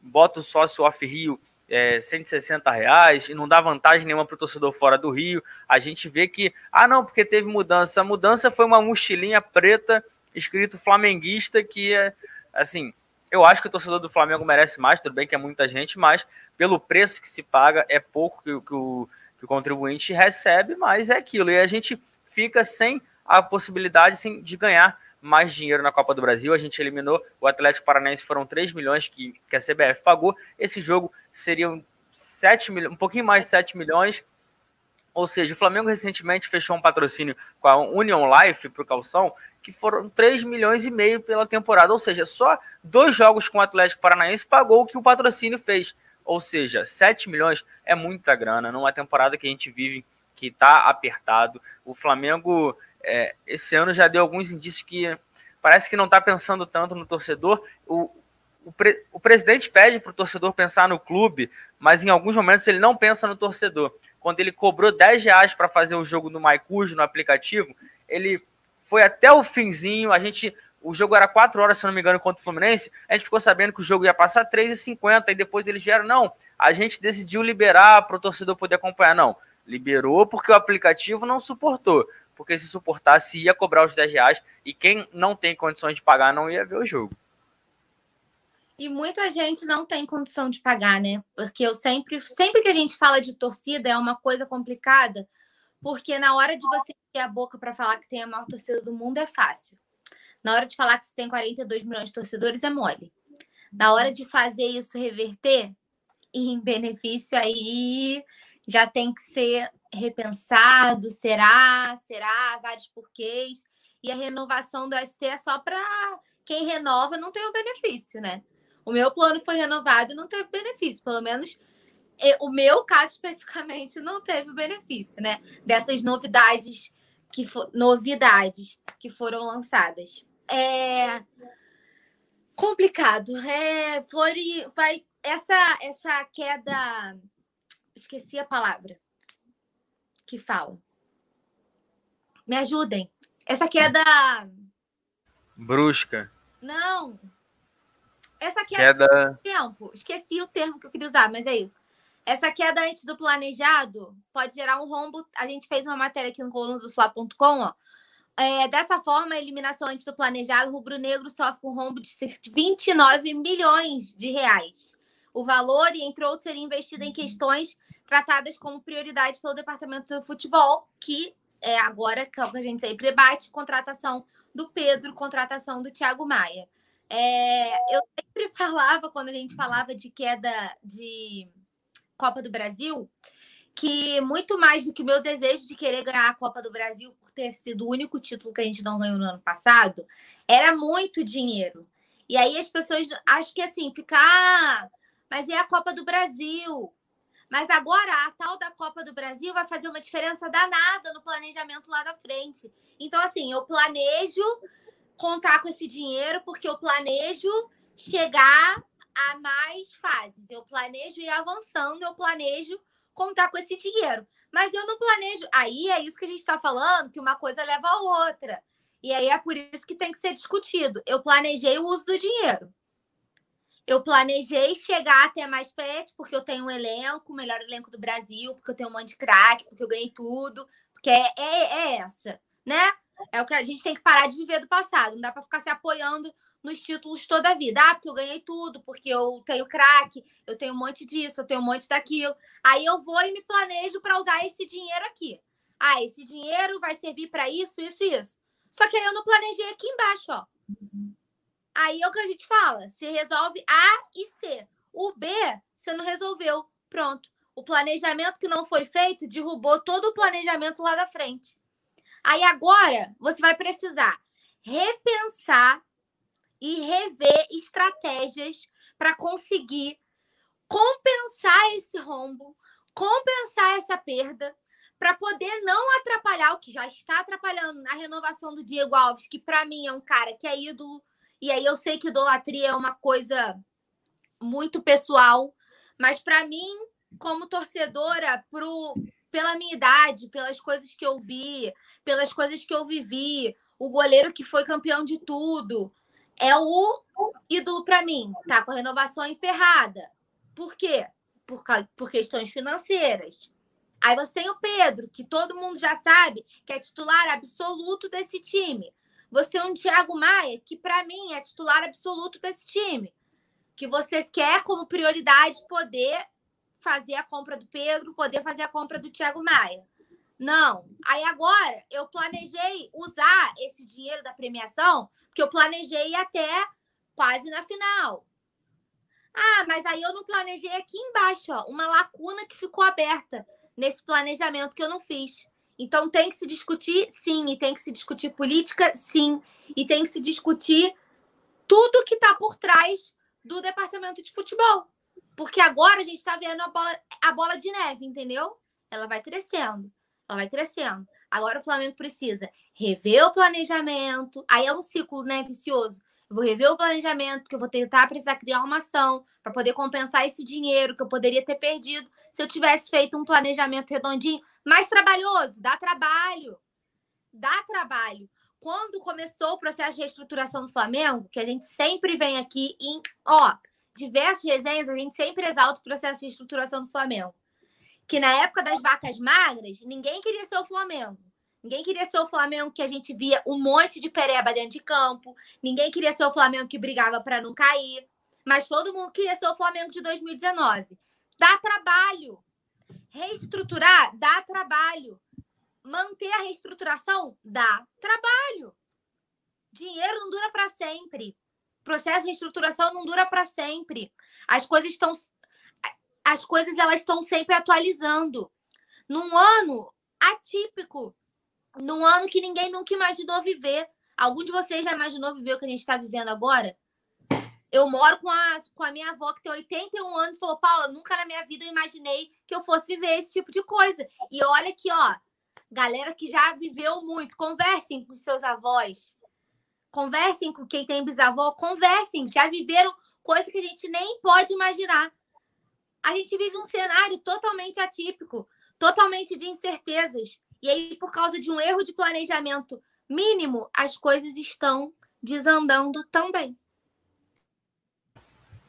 bota o sócio off-Rio é, 160 reais e não dá vantagem nenhuma para o torcedor fora do Rio. A gente vê que, ah, não, porque teve mudança. A mudança foi uma mochilinha preta escrito flamenguista que é, assim, eu acho que o torcedor do Flamengo merece mais, tudo bem que é muita gente, mas pelo preço que se paga, é pouco que, que, o, que o contribuinte recebe, mas é aquilo. E a gente fica sem a possibilidade sem, de ganhar mais dinheiro na Copa do Brasil. A gente eliminou o Atlético Paranaense, foram 3 milhões que, que a CBF pagou. Esse jogo seria 7 milhões, um pouquinho mais de 7 milhões. Ou seja, o Flamengo recentemente fechou um patrocínio com a Union Life para o Calção, que foram 3 milhões e meio pela temporada. Ou seja, só dois jogos com o Atlético Paranaense pagou o que o patrocínio fez. Ou seja, 7 milhões é muita grana numa temporada que a gente vive que está apertado. O Flamengo é, esse ano já deu alguns indícios que parece que não está pensando tanto no torcedor. O, o, pre, o presidente pede para o torcedor pensar no clube, mas em alguns momentos ele não pensa no torcedor. Quando ele cobrou 10 reais para fazer o jogo no MyCujo, no aplicativo, ele foi até o finzinho. A gente. O jogo era 4 horas, se não me engano, contra o Fluminense. A gente ficou sabendo que o jogo ia passar 3,50 e depois eles vieram. Não, a gente decidiu liberar para o torcedor poder acompanhar. Não, liberou porque o aplicativo não suportou porque se suportasse ia cobrar os 10 reais e quem não tem condições de pagar não ia ver o jogo. E muita gente não tem condição de pagar, né? Porque eu sempre, sempre que a gente fala de torcida é uma coisa complicada, porque na hora de você ter a boca para falar que tem a maior torcida do mundo é fácil. Na hora de falar que você tem 42 milhões de torcedores é mole. Na hora de fazer isso reverter em benefício aí já tem que ser repensado, será, será, vários porquês. E a renovação do ST é só para quem renova não tem o benefício, né? O meu plano foi renovado e não teve benefício, pelo menos o meu caso especificamente não teve benefício, né? Dessas novidades que novidades que foram lançadas. É complicado. É, foi, vai essa essa queda esqueci a palavra que fala. Me ajudem. Essa queda. Brusca. Não. Essa queda. queda... Tempo. Esqueci o termo que eu queria usar, mas é isso. Essa queda antes do planejado pode gerar um rombo. A gente fez uma matéria aqui no coluna do Fla.com, ó. É, dessa forma, a eliminação antes do planejado, o rubro-negro sofre um rombo de cerca de 29 milhões de reais. O valor, entre outros, seria investido em questões tratadas como prioridade pelo Departamento do Futebol, que é agora que a gente sempre debate, contratação do Pedro, contratação do Thiago Maia. É, eu sempre falava, quando a gente falava de queda de Copa do Brasil, que muito mais do que o meu desejo de querer ganhar a Copa do Brasil por ter sido o único título que a gente não ganhou no ano passado, era muito dinheiro. E aí as pessoas acho que assim, ficar, ah, mas é a Copa do Brasil. Mas agora a tal da Copa do Brasil vai fazer uma diferença danada no planejamento lá da frente. Então, assim, eu planejo contar com esse dinheiro porque eu planejo chegar a mais fases. Eu planejo ir avançando, eu planejo contar com esse dinheiro. Mas eu não planejo. Aí é isso que a gente está falando, que uma coisa leva a outra. E aí é por isso que tem que ser discutido. Eu planejei o uso do dinheiro. Eu planejei chegar até mais pet, porque eu tenho um elenco, o melhor elenco do Brasil, porque eu tenho um monte de craque, porque eu ganhei tudo, porque é, é, é essa, né? É o que a gente tem que parar de viver do passado. Não dá para ficar se apoiando nos títulos toda a vida. Ah, porque eu ganhei tudo, porque eu tenho craque, eu tenho um monte disso, eu tenho um monte daquilo. Aí eu vou e me planejo para usar esse dinheiro aqui. Ah, esse dinheiro vai servir para isso, isso e isso. Só que aí eu não planejei aqui embaixo, ó. Aí é o que a gente fala. Você resolve A e C. O B, você não resolveu. Pronto. O planejamento que não foi feito derrubou todo o planejamento lá da frente. Aí agora você vai precisar repensar e rever estratégias para conseguir compensar esse rombo, compensar essa perda, para poder não atrapalhar o que já está atrapalhando na renovação do Diego Alves, que para mim é um cara que é ídolo. E aí eu sei que idolatria é uma coisa muito pessoal, mas para mim, como torcedora, pro, pela minha idade, pelas coisas que eu vi, pelas coisas que eu vivi, o goleiro que foi campeão de tudo, é o ídolo para mim. Tá com a renovação emperrada. Por quê? Por, por questões financeiras. Aí você tem o Pedro, que todo mundo já sabe que é titular absoluto desse time. Você tem um Thiago Maia, que para mim é titular absoluto desse time. Que você quer como prioridade poder fazer a compra do Pedro, poder fazer a compra do Thiago Maia. Não. Aí agora eu planejei usar esse dinheiro da premiação, porque eu planejei até quase na final. Ah, mas aí eu não planejei aqui embaixo, ó, uma lacuna que ficou aberta nesse planejamento que eu não fiz. Então tem que se discutir, sim, e tem que se discutir política, sim, e tem que se discutir tudo que está por trás do departamento de futebol. Porque agora a gente está vendo a bola, a bola de neve, entendeu? Ela vai crescendo. Ela vai crescendo. Agora o Flamengo precisa rever o planejamento. Aí é um ciclo, né, vicioso. Eu vou rever o planejamento, porque eu vou tentar precisar criar uma ação para poder compensar esse dinheiro que eu poderia ter perdido se eu tivesse feito um planejamento redondinho, mais trabalhoso, dá trabalho. Dá trabalho. Quando começou o processo de reestruturação do Flamengo, que a gente sempre vem aqui em, ó, diversas resenhas, a gente sempre exalta o processo de reestruturação do Flamengo que na época das vacas magras, ninguém queria ser o Flamengo. Ninguém queria ser o Flamengo que a gente via um monte de pereba dentro de campo. Ninguém queria ser o Flamengo que brigava para não cair. Mas todo mundo queria ser o Flamengo de 2019. Dá trabalho. Reestruturar dá trabalho. Manter a reestruturação dá trabalho. Dinheiro não dura para sempre. Processo de reestruturação não dura para sempre. As coisas estão as coisas elas estão sempre atualizando. Num ano atípico, num ano que ninguém nunca imaginou viver. Algum de vocês já imaginou viver o que a gente está vivendo agora? Eu moro com a, com a minha avó que tem 81 anos e falou: Paula, nunca na minha vida eu imaginei que eu fosse viver esse tipo de coisa. E olha aqui, ó, galera que já viveu muito, conversem com seus avós, conversem com quem tem bisavó, conversem, já viveram coisas que a gente nem pode imaginar a gente vive um cenário totalmente atípico, totalmente de incertezas. E aí, por causa de um erro de planejamento mínimo, as coisas estão desandando também.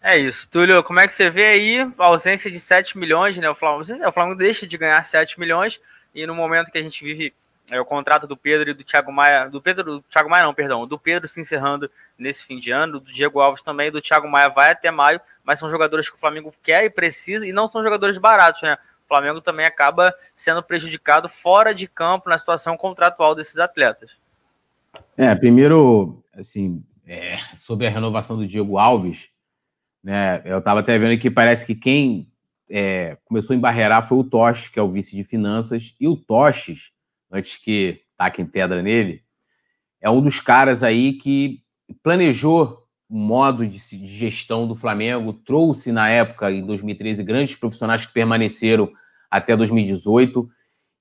É isso. Túlio, como é que você vê aí a ausência de 7 milhões, né? O Flamengo, o Flamengo deixa de ganhar 7 milhões e no momento que a gente vive é, o contrato do Pedro e do Thiago Maia, do Pedro, do Thiago Maia não, perdão, do Pedro se encerrando nesse fim de ano, do Diego Alves também, do Thiago Maia vai até maio, mas são jogadores que o Flamengo quer e precisa, e não são jogadores baratos, né? O Flamengo também acaba sendo prejudicado fora de campo na situação contratual desses atletas. É, primeiro, assim, é, sobre a renovação do Diego Alves, né? Eu estava até vendo que parece que quem é, começou a embarrear foi o Toches, que é o vice de finanças, e o Toches, antes que taquem pedra nele, é um dos caras aí que planejou modo de gestão do Flamengo, trouxe na época, em 2013, grandes profissionais que permaneceram até 2018.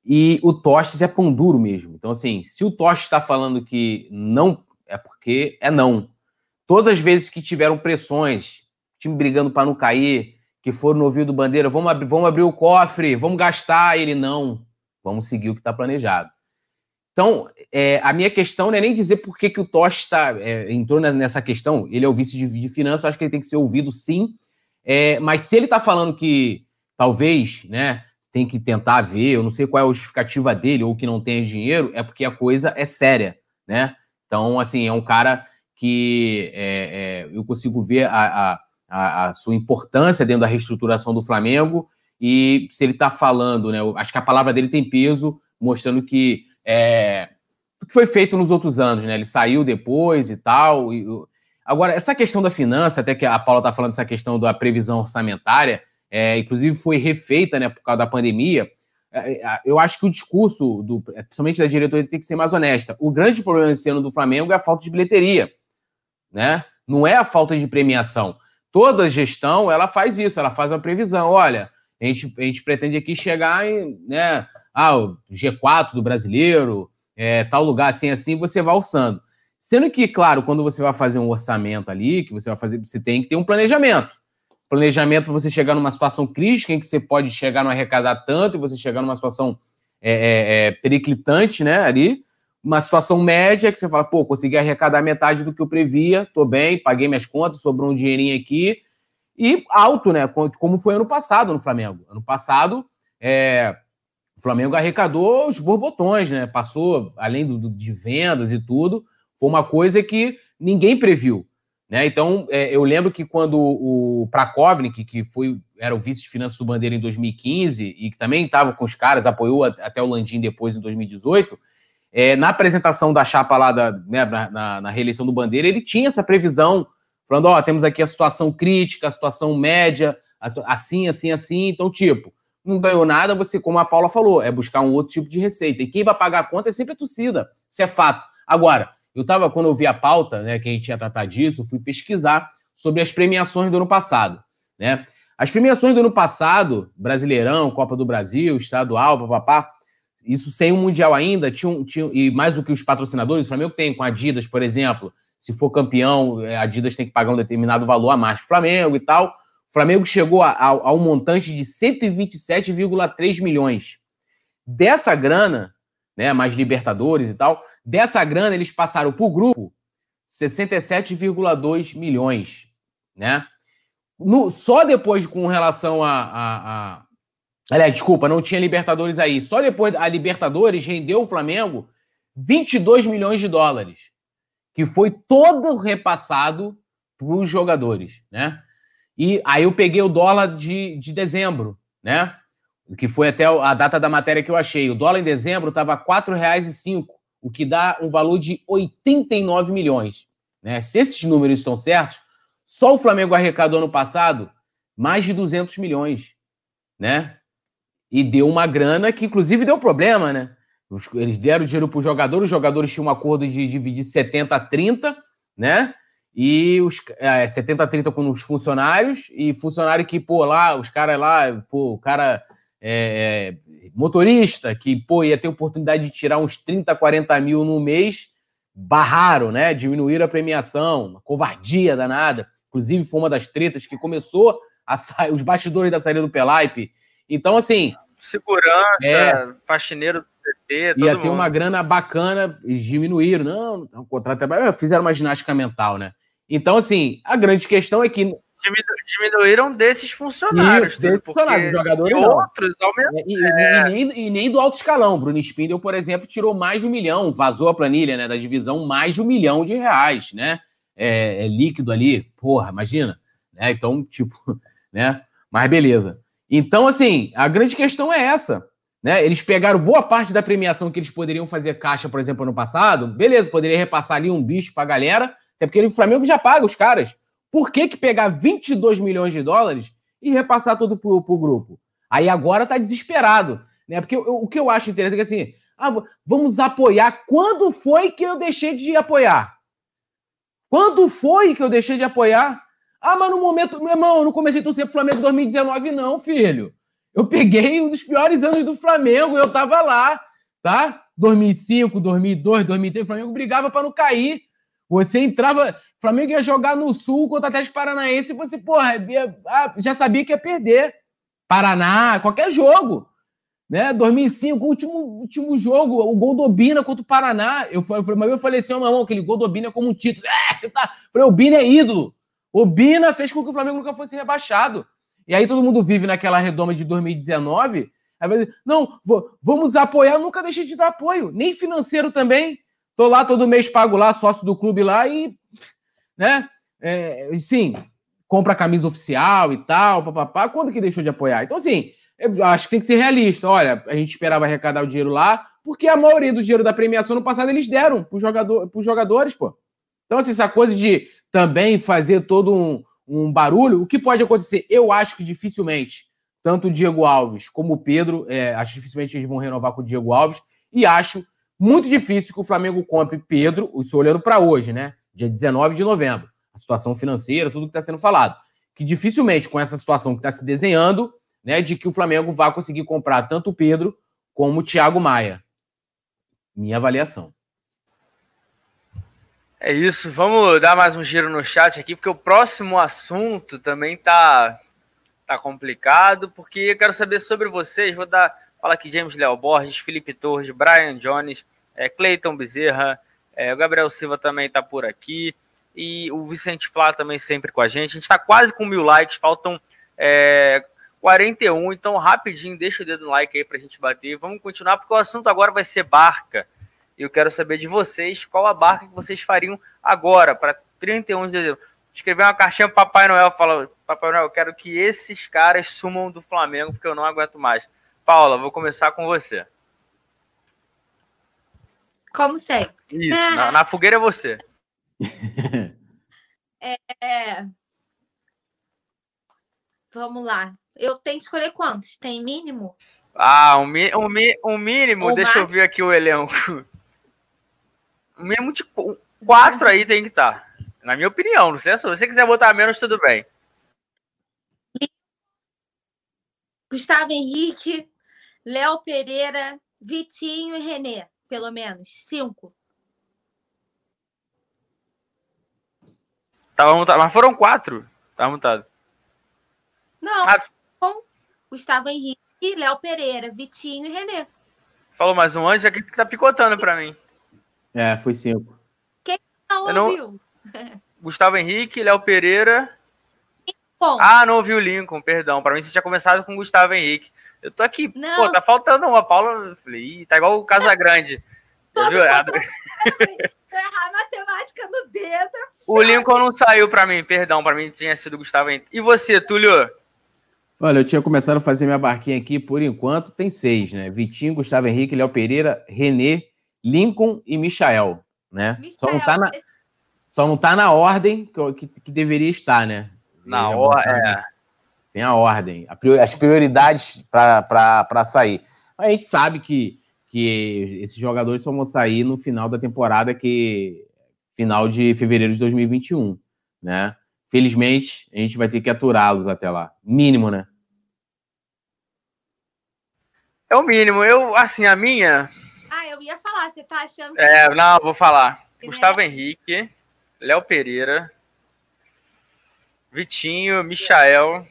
E o Tostes é pão duro mesmo. Então, assim, se o Tostes está falando que não, é porque é não. Todas as vezes que tiveram pressões, time brigando para não cair, que foram no ouvido do Bandeira, vamos, ab vamos abrir o cofre, vamos gastar. Ele, não, vamos seguir o que está planejado. Então, é, a minha questão não é nem dizer por que, que o Tosh tá, é, entrou nessa questão. Ele é o vice de, de finanças, acho que ele tem que ser ouvido sim. É, mas se ele está falando que talvez, né, tem que tentar ver, eu não sei qual é a justificativa dele ou que não tem dinheiro, é porque a coisa é séria, né? Então, assim, é um cara que é, é, eu consigo ver a, a, a, sua importância dentro da reestruturação do Flamengo e se ele está falando, né? acho que a palavra dele tem peso, mostrando que é, o que foi feito nos outros anos, né? Ele saiu depois e tal. E, agora, essa questão da finança, até que a Paula está falando essa questão da previsão orçamentária, é, inclusive foi refeita, né, por causa da pandemia. É, é, eu acho que o discurso, do, principalmente da diretoria, tem que ser mais honesta. O grande problema esse ano do Flamengo é a falta de bilheteria, né? Não é a falta de premiação. Toda gestão, ela faz isso, ela faz uma previsão. Olha, a gente, a gente pretende aqui chegar em, né, ah, o G4 do brasileiro, é, tal lugar assim, assim, você vai alçando. Sendo que, claro, quando você vai fazer um orçamento ali, que você vai fazer, você tem que ter um planejamento. Planejamento para você chegar numa situação crítica em que você pode chegar a não arrecadar tanto e você chegar numa situação é, é, é, periclitante, né, ali. Uma situação média que você fala, pô, consegui arrecadar metade do que eu previa, tô bem, paguei minhas contas, sobrou um dinheirinho aqui. E alto, né, como foi ano passado no Flamengo. Ano passado, é, o Flamengo arrecadou os borbotões, né? Passou, além do, de vendas e tudo, foi uma coisa que ninguém previu. Né? Então, é, eu lembro que quando o Prakovnik, que foi, era o vice de finanças do Bandeira em 2015 e que também estava com os caras, apoiou até o Landim depois em 2018, é, na apresentação da chapa lá da, né, na, na, reeleição do Bandeira, ele tinha essa previsão, falando: ó, temos aqui a situação crítica, a situação média, assim, assim, assim. Então, tipo, não ganhou nada, você, como a Paula falou, é buscar um outro tipo de receita. E quem vai pagar a conta é sempre a torcida. Isso é fato. Agora, eu estava, quando eu vi a pauta, né, que a gente ia tratar disso, fui pesquisar sobre as premiações do ano passado. Né? As premiações do ano passado, Brasileirão, Copa do Brasil, Estadual, papapá, isso sem o Mundial ainda, tinham, tinham, e mais do que os patrocinadores, o Flamengo tem com a Adidas, por exemplo, se for campeão, a é, Adidas tem que pagar um determinado valor a mais para o Flamengo e tal. O Flamengo chegou a, a, a um montante de 127,3 milhões. Dessa grana, né, mais Libertadores e tal, dessa grana eles passaram por grupo 67,2 milhões, né? No, só depois com relação a, a, a... Aliás, desculpa, não tinha Libertadores aí. Só depois a Libertadores rendeu o Flamengo 22 milhões de dólares, que foi todo repassado para os jogadores, né? E aí eu peguei o dólar de, de dezembro, né? Que foi até a data da matéria que eu achei. O dólar em dezembro estava R$ 4,05, o que dá um valor de 89 milhões. Né? Se esses números estão certos, só o Flamengo arrecadou ano passado mais de 200 milhões, né? E deu uma grana que, inclusive, deu problema, né? Eles deram dinheiro para os jogadores, os jogadores tinham um acordo de dividir 70 a 30, né? E os é, 70 30 com os funcionários e funcionário que pô lá os caras lá pô o cara é, é, motorista que pô ia ter oportunidade de tirar uns 30 40 mil no mês barraram né diminuíram a premiação uma covardia danada inclusive foi uma das tretas que começou a sair os bastidores da saída do Pelaipe então assim segurança é, faxineiro PT, ia ter mundo. uma grana bacana, diminuíram. Não, o contrato é. Fizeram uma ginástica mental, né? Então, assim, a grande questão é que. Diminuíram desses funcionários, Isso, desses funcionários, jogadores outros aumentaram. E, é... e, nem, e, nem, do alto escalão. Bruno Spindel, por exemplo, tirou mais de um milhão, vazou a planilha né, da divisão, mais de um milhão de reais, né? É, é líquido ali, porra, imagina. Né? Então, tipo, né? Mas beleza. Então, assim, a grande questão é essa. Né? Eles pegaram boa parte da premiação que eles poderiam fazer caixa, por exemplo, ano passado. Beleza, poderia repassar ali um bicho pra galera é porque o Flamengo já paga os caras. Por que, que pegar 22 milhões de dólares e repassar tudo pro, pro grupo? Aí agora tá desesperado. Né? Porque o, o que eu acho interessante é que assim, ah, vamos apoiar. Quando foi que eu deixei de apoiar? Quando foi que eu deixei de apoiar? Ah, mas no momento, meu irmão, eu não comecei a torcer pro Flamengo em 2019, não, filho. Eu peguei um dos piores anos do Flamengo, eu tava lá, tá? 2005, 2002, 2003, o Flamengo brigava para não cair. Você entrava, Flamengo ia jogar no Sul contra o Atlético Paranaense e você, porra, ia, ah, já sabia que ia perder. Paraná, qualquer jogo. Né? 2005, último, último jogo, o gol do Obina contra o Paraná. Eu falei, mas eu falei assim, oh, meu irmão, aquele gol do Obina é como um título. É, você tá. Falei, o Obina é ídolo. O Obina fez com que o Flamengo nunca fosse rebaixado. E aí todo mundo vive naquela redoma de 2019. Aí vai dizer, não, vamos apoiar, eu nunca deixei de dar apoio, nem financeiro também. Tô lá todo mês, pago lá, sócio do clube lá e, né, é, sim, compra camisa oficial e tal, papapá. Quando que deixou de apoiar? Então, assim, eu acho que tem que ser realista. Olha, a gente esperava arrecadar o dinheiro lá, porque a maioria do dinheiro da premiação no passado eles deram para jogador, os jogadores, pô. Então, assim, essa coisa de também fazer todo um, um barulho, o que pode acontecer? Eu acho que dificilmente, tanto o Diego Alves como o Pedro, é, acho dificilmente eles vão renovar com o Diego Alves, e acho muito difícil que o Flamengo compre Pedro, isso olhando para hoje, né? Dia 19 de novembro. A situação financeira, tudo que está sendo falado. Que dificilmente, com essa situação que está se desenhando, né, de que o Flamengo vai conseguir comprar tanto o Pedro como o Thiago Maia. Minha avaliação. É isso, vamos dar mais um giro no chat aqui, porque o próximo assunto também tá, tá complicado, porque eu quero saber sobre vocês. Vou dar, fala aqui James Léo Borges, Felipe Torres, Brian Jones, é, Cleiton Bezerra, é, o Gabriel Silva também tá por aqui, e o Vicente Flá também sempre com a gente. A gente está quase com mil likes, faltam é, 41. Então, rapidinho, deixa o dedo no like aí pra gente bater. Vamos continuar, porque o assunto agora vai ser barca. Eu quero saber de vocês qual a barca que vocês fariam agora, para 31 de dezembro. Escrever uma cartinha pro Papai Noel, fala, Papai Noel, eu quero que esses caras sumam do Flamengo, porque eu não aguento mais. Paula, vou começar com você. Como sempre. Isso, na, na fogueira é você. é, é... Vamos lá. Eu tenho que escolher quantos? Tem mínimo? Ah, um, mi um, mi um mínimo. Deixa eu ver aqui o elenco. Um mínimo de quatro aí tem que estar. Tá. Na minha opinião, não sei se você quiser botar menos, tudo bem. Gustavo Henrique, Léo Pereira, Vitinho e Renê, pelo menos. Cinco. Tava montado, mas foram quatro. Tava montado. Não. Ah, Gustavo Henrique, Léo Pereira, Vitinho e Renê. Falou mais um anjo aqui que tá picotando para mim. É, foi cinco. Quem não ouviu? Não... Gustavo Henrique, Léo Pereira. Lincoln. Ah, não ouviu o Lincoln, perdão. Para mim você tinha começado com Gustavo Henrique. Eu tô aqui, não. pô, tá faltando uma. Paula, falei, tá igual o Casa Grande. viu? Errado. errar a matemática no dedo. O Lincoln não saiu para mim, perdão, para mim tinha sido Gustavo Henrique. E você, Túlio? Olha, eu tinha começado a fazer minha barquinha aqui, por enquanto tem seis, né? Vitinho, Gustavo Henrique, Léo Pereira, Renê, Lincoln e Michael, né? Michael, só, não tá na, só não tá na ordem que, que, que deveria estar, né? Na ordem, é. Tem a ordem, a priori, as prioridades para sair. A gente sabe que, que esses jogadores só vão sair no final da temporada, que final de fevereiro de 2021, né? Felizmente, a gente vai ter que aturá-los até lá. Mínimo, né? É o mínimo. Eu, assim, a minha. Ah, eu ia falar, você tá achando. Que... É, não, vou falar. É. Gustavo Henrique, Léo Pereira, Vitinho, Michael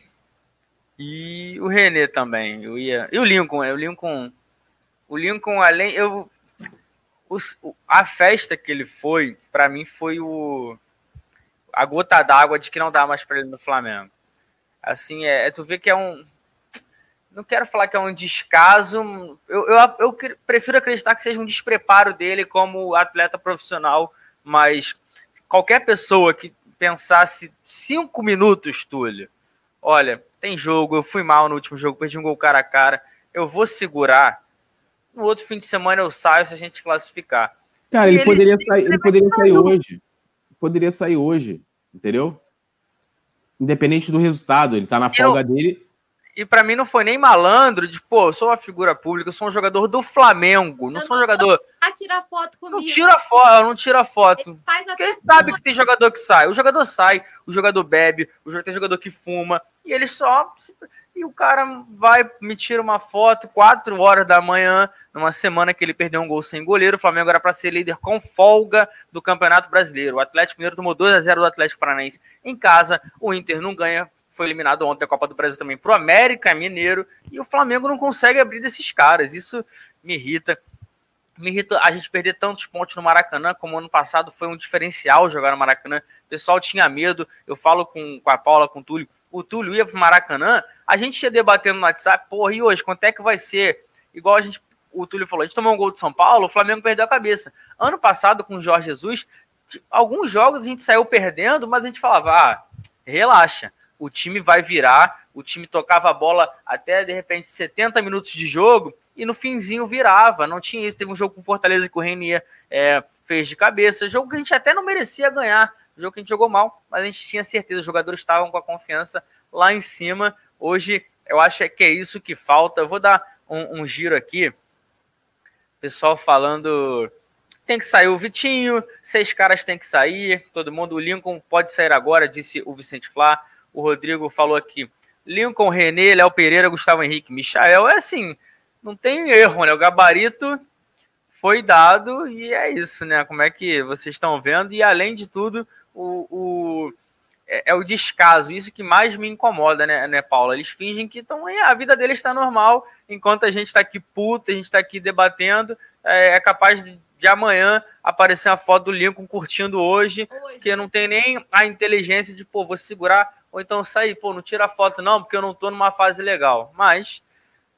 e o Renê também. Eu ia... E o Lincoln, é, o Lincoln. O Lincoln, além. Eu, o, a festa que ele foi, para mim, foi o. A gota d'água de que não dá mais para ele no Flamengo. Assim, é, é tu vê que é um não quero falar que é um descaso, eu, eu, eu, prefiro acreditar que seja um despreparo dele como atleta profissional, mas qualquer pessoa que pensasse cinco minutos, Túlio, olha, tem jogo, eu fui mal no último jogo, perdi um gol cara a cara, eu vou segurar, no outro fim de semana eu saio se a gente classificar. Cara, ele, ele, poderia sair, ele poderia sair hoje, poderia sair hoje, entendeu? Independente do resultado, ele tá na folga eu... dele e para mim não foi nem malandro de, pô, eu sou uma figura pública, eu sou um jogador do Flamengo, não eu sou um jogador. A tirar foto comigo. Não tira foto, não tira foto. Ele sabe que tem jogador que sai. O jogador sai, o jogador bebe, o jogador tem jogador que fuma, e ele só. E o cara vai me tira uma foto 4 horas da manhã, numa semana que ele perdeu um gol sem goleiro. O Flamengo era para ser líder com folga do Campeonato Brasileiro. O Atlético Mineiro tomou 2 a 0 do Atlético Paranaense em casa. O Inter não ganha, foi eliminado ontem a Copa do Brasil também para o América Mineiro. E o Flamengo não consegue abrir desses caras. Isso me irrita. Me irrita a gente perder tantos pontos no Maracanã, como ano passado foi um diferencial jogar no Maracanã. O pessoal tinha medo. Eu falo com, com a Paula, com o Túlio o Túlio ia pro Maracanã, a gente ia debatendo no WhatsApp, porra, e hoje, quanto é que vai ser? Igual a gente, o Túlio falou, a gente tomou um gol de São Paulo, o Flamengo perdeu a cabeça. Ano passado, com o Jorge Jesus, alguns jogos a gente saiu perdendo, mas a gente falava, ah, relaxa, o time vai virar, o time tocava a bola até, de repente, 70 minutos de jogo, e no finzinho virava, não tinha isso. Teve um jogo com Fortaleza que o Renier é, fez de cabeça, jogo que a gente até não merecia ganhar, jogo que a gente jogou mal, mas a gente tinha certeza, os jogadores estavam com a confiança lá em cima. Hoje, eu acho que é isso que falta. Eu vou dar um, um giro aqui. Pessoal falando. Tem que sair o Vitinho, seis caras tem que sair, todo mundo. O Lincoln pode sair agora, disse o Vicente Flá. O Rodrigo falou aqui. Lincoln, Renê, Léo Pereira, Gustavo Henrique, Michael. É assim, não tem erro, né? O gabarito foi dado e é isso, né? Como é que vocês estão vendo? E além de tudo, o, o é, é, o descaso, isso que mais me incomoda, né, né Paula? Eles fingem que estão a vida deles está normal, enquanto a gente está aqui puta, a gente está aqui debatendo, é, é capaz de, de, amanhã aparecer uma foto do Lincoln curtindo hoje, hoje, que não tem nem a inteligência de, pô, vou segurar, ou então sair, pô, não tira foto não, porque eu não estou numa fase legal. Mas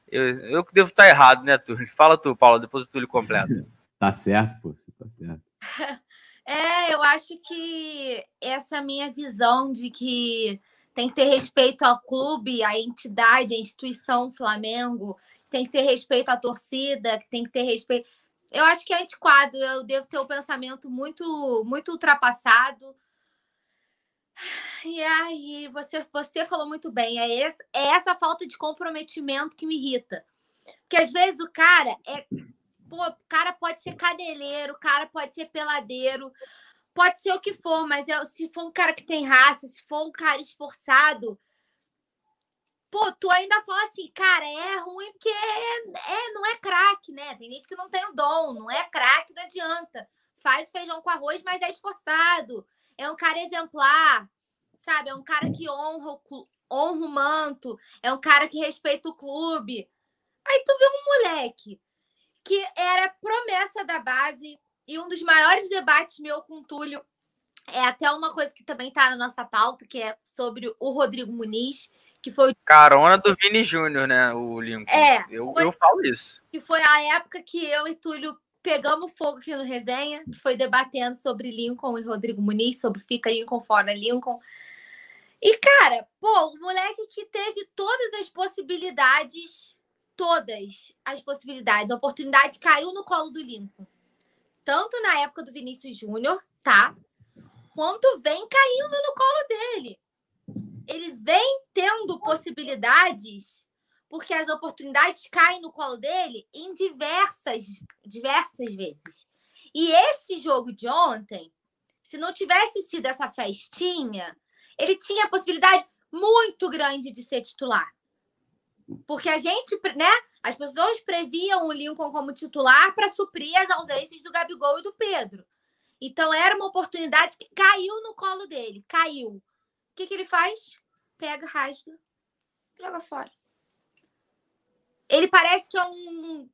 eu, eu devo estar tá errado, né, Túlio? Fala tu, Paula, depois o Túlio completa. tá certo, pô, tá certo. É, eu acho que essa minha visão de que tem que ter respeito ao clube, à entidade, à instituição Flamengo, tem que ter respeito à torcida, tem que ter respeito. Eu acho que é antiquado, eu devo ter um pensamento muito, muito ultrapassado. E aí, você, você falou muito bem, é, esse, é essa falta de comprometimento que me irrita. Porque às vezes o cara é Pô, o cara pode ser cadeleiro, o cara pode ser peladeiro, pode ser o que for, mas é, se for um cara que tem raça, se for um cara esforçado, pô, tu ainda fala assim, cara, é ruim porque é, é não é craque, né? Tem gente que não tem o dom, não é craque, não adianta. Faz feijão com arroz, mas é esforçado. É um cara exemplar, sabe? É um cara que honra o, honra o manto, é um cara que respeita o clube. Aí tu vê um moleque que era promessa da base e um dos maiores debates meu com o Túlio é até uma coisa que também está na nossa pauta, que é sobre o Rodrigo Muniz, que foi carona do Vini Júnior, né, o Lincoln. É, eu, foi... eu falo isso. Que foi a época que eu e Túlio pegamos fogo aqui no resenha, foi debatendo sobre Lincoln e Rodrigo Muniz, sobre fica Lincoln fora Lincoln. E cara, pô, o moleque que teve todas as possibilidades todas as possibilidades. A oportunidade caiu no colo do Lincoln. Tanto na época do Vinícius Júnior, tá? Quanto vem caindo no colo dele. Ele vem tendo possibilidades porque as oportunidades caem no colo dele em diversas, diversas vezes. E esse jogo de ontem, se não tivesse sido essa festinha, ele tinha a possibilidade muito grande de ser titular. Porque a gente, né? As pessoas previam o Lincoln como titular para suprir as ausências do Gabigol e do Pedro. Então era uma oportunidade que caiu no colo dele. Caiu. O que, que ele faz? Pega, rasga, joga fora. Ele parece que é um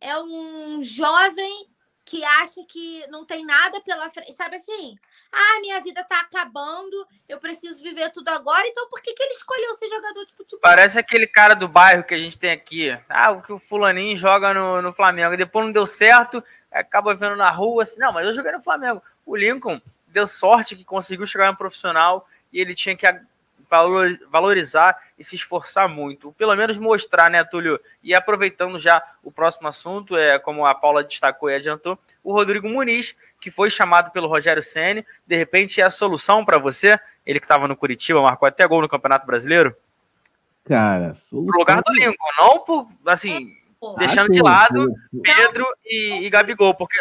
é um jovem que acha que não tem nada pela frente. Sabe assim? Ah, minha vida tá acabando, eu preciso viver tudo agora, então por que, que ele escolheu ser jogador de futebol? Parece aquele cara do bairro que a gente tem aqui. Ah, o que o fulaninho joga no, no Flamengo. Depois não deu certo, acaba vendo na rua assim, não, mas eu joguei no Flamengo. O Lincoln deu sorte que conseguiu chegar no profissional e ele tinha que valorizar e se esforçar muito. Pelo menos mostrar, né, Túlio? E aproveitando já o próximo assunto, é como a Paula destacou e adiantou, o Rodrigo Muniz, que foi chamado pelo Rogério Ceni, de repente é a solução para você? Ele que estava no Curitiba, marcou até gol no Campeonato Brasileiro? Cara, solução... Pro lugar do Lincoln, não por, assim, é, deixando de lado Pedro e, e Gabigol, porque...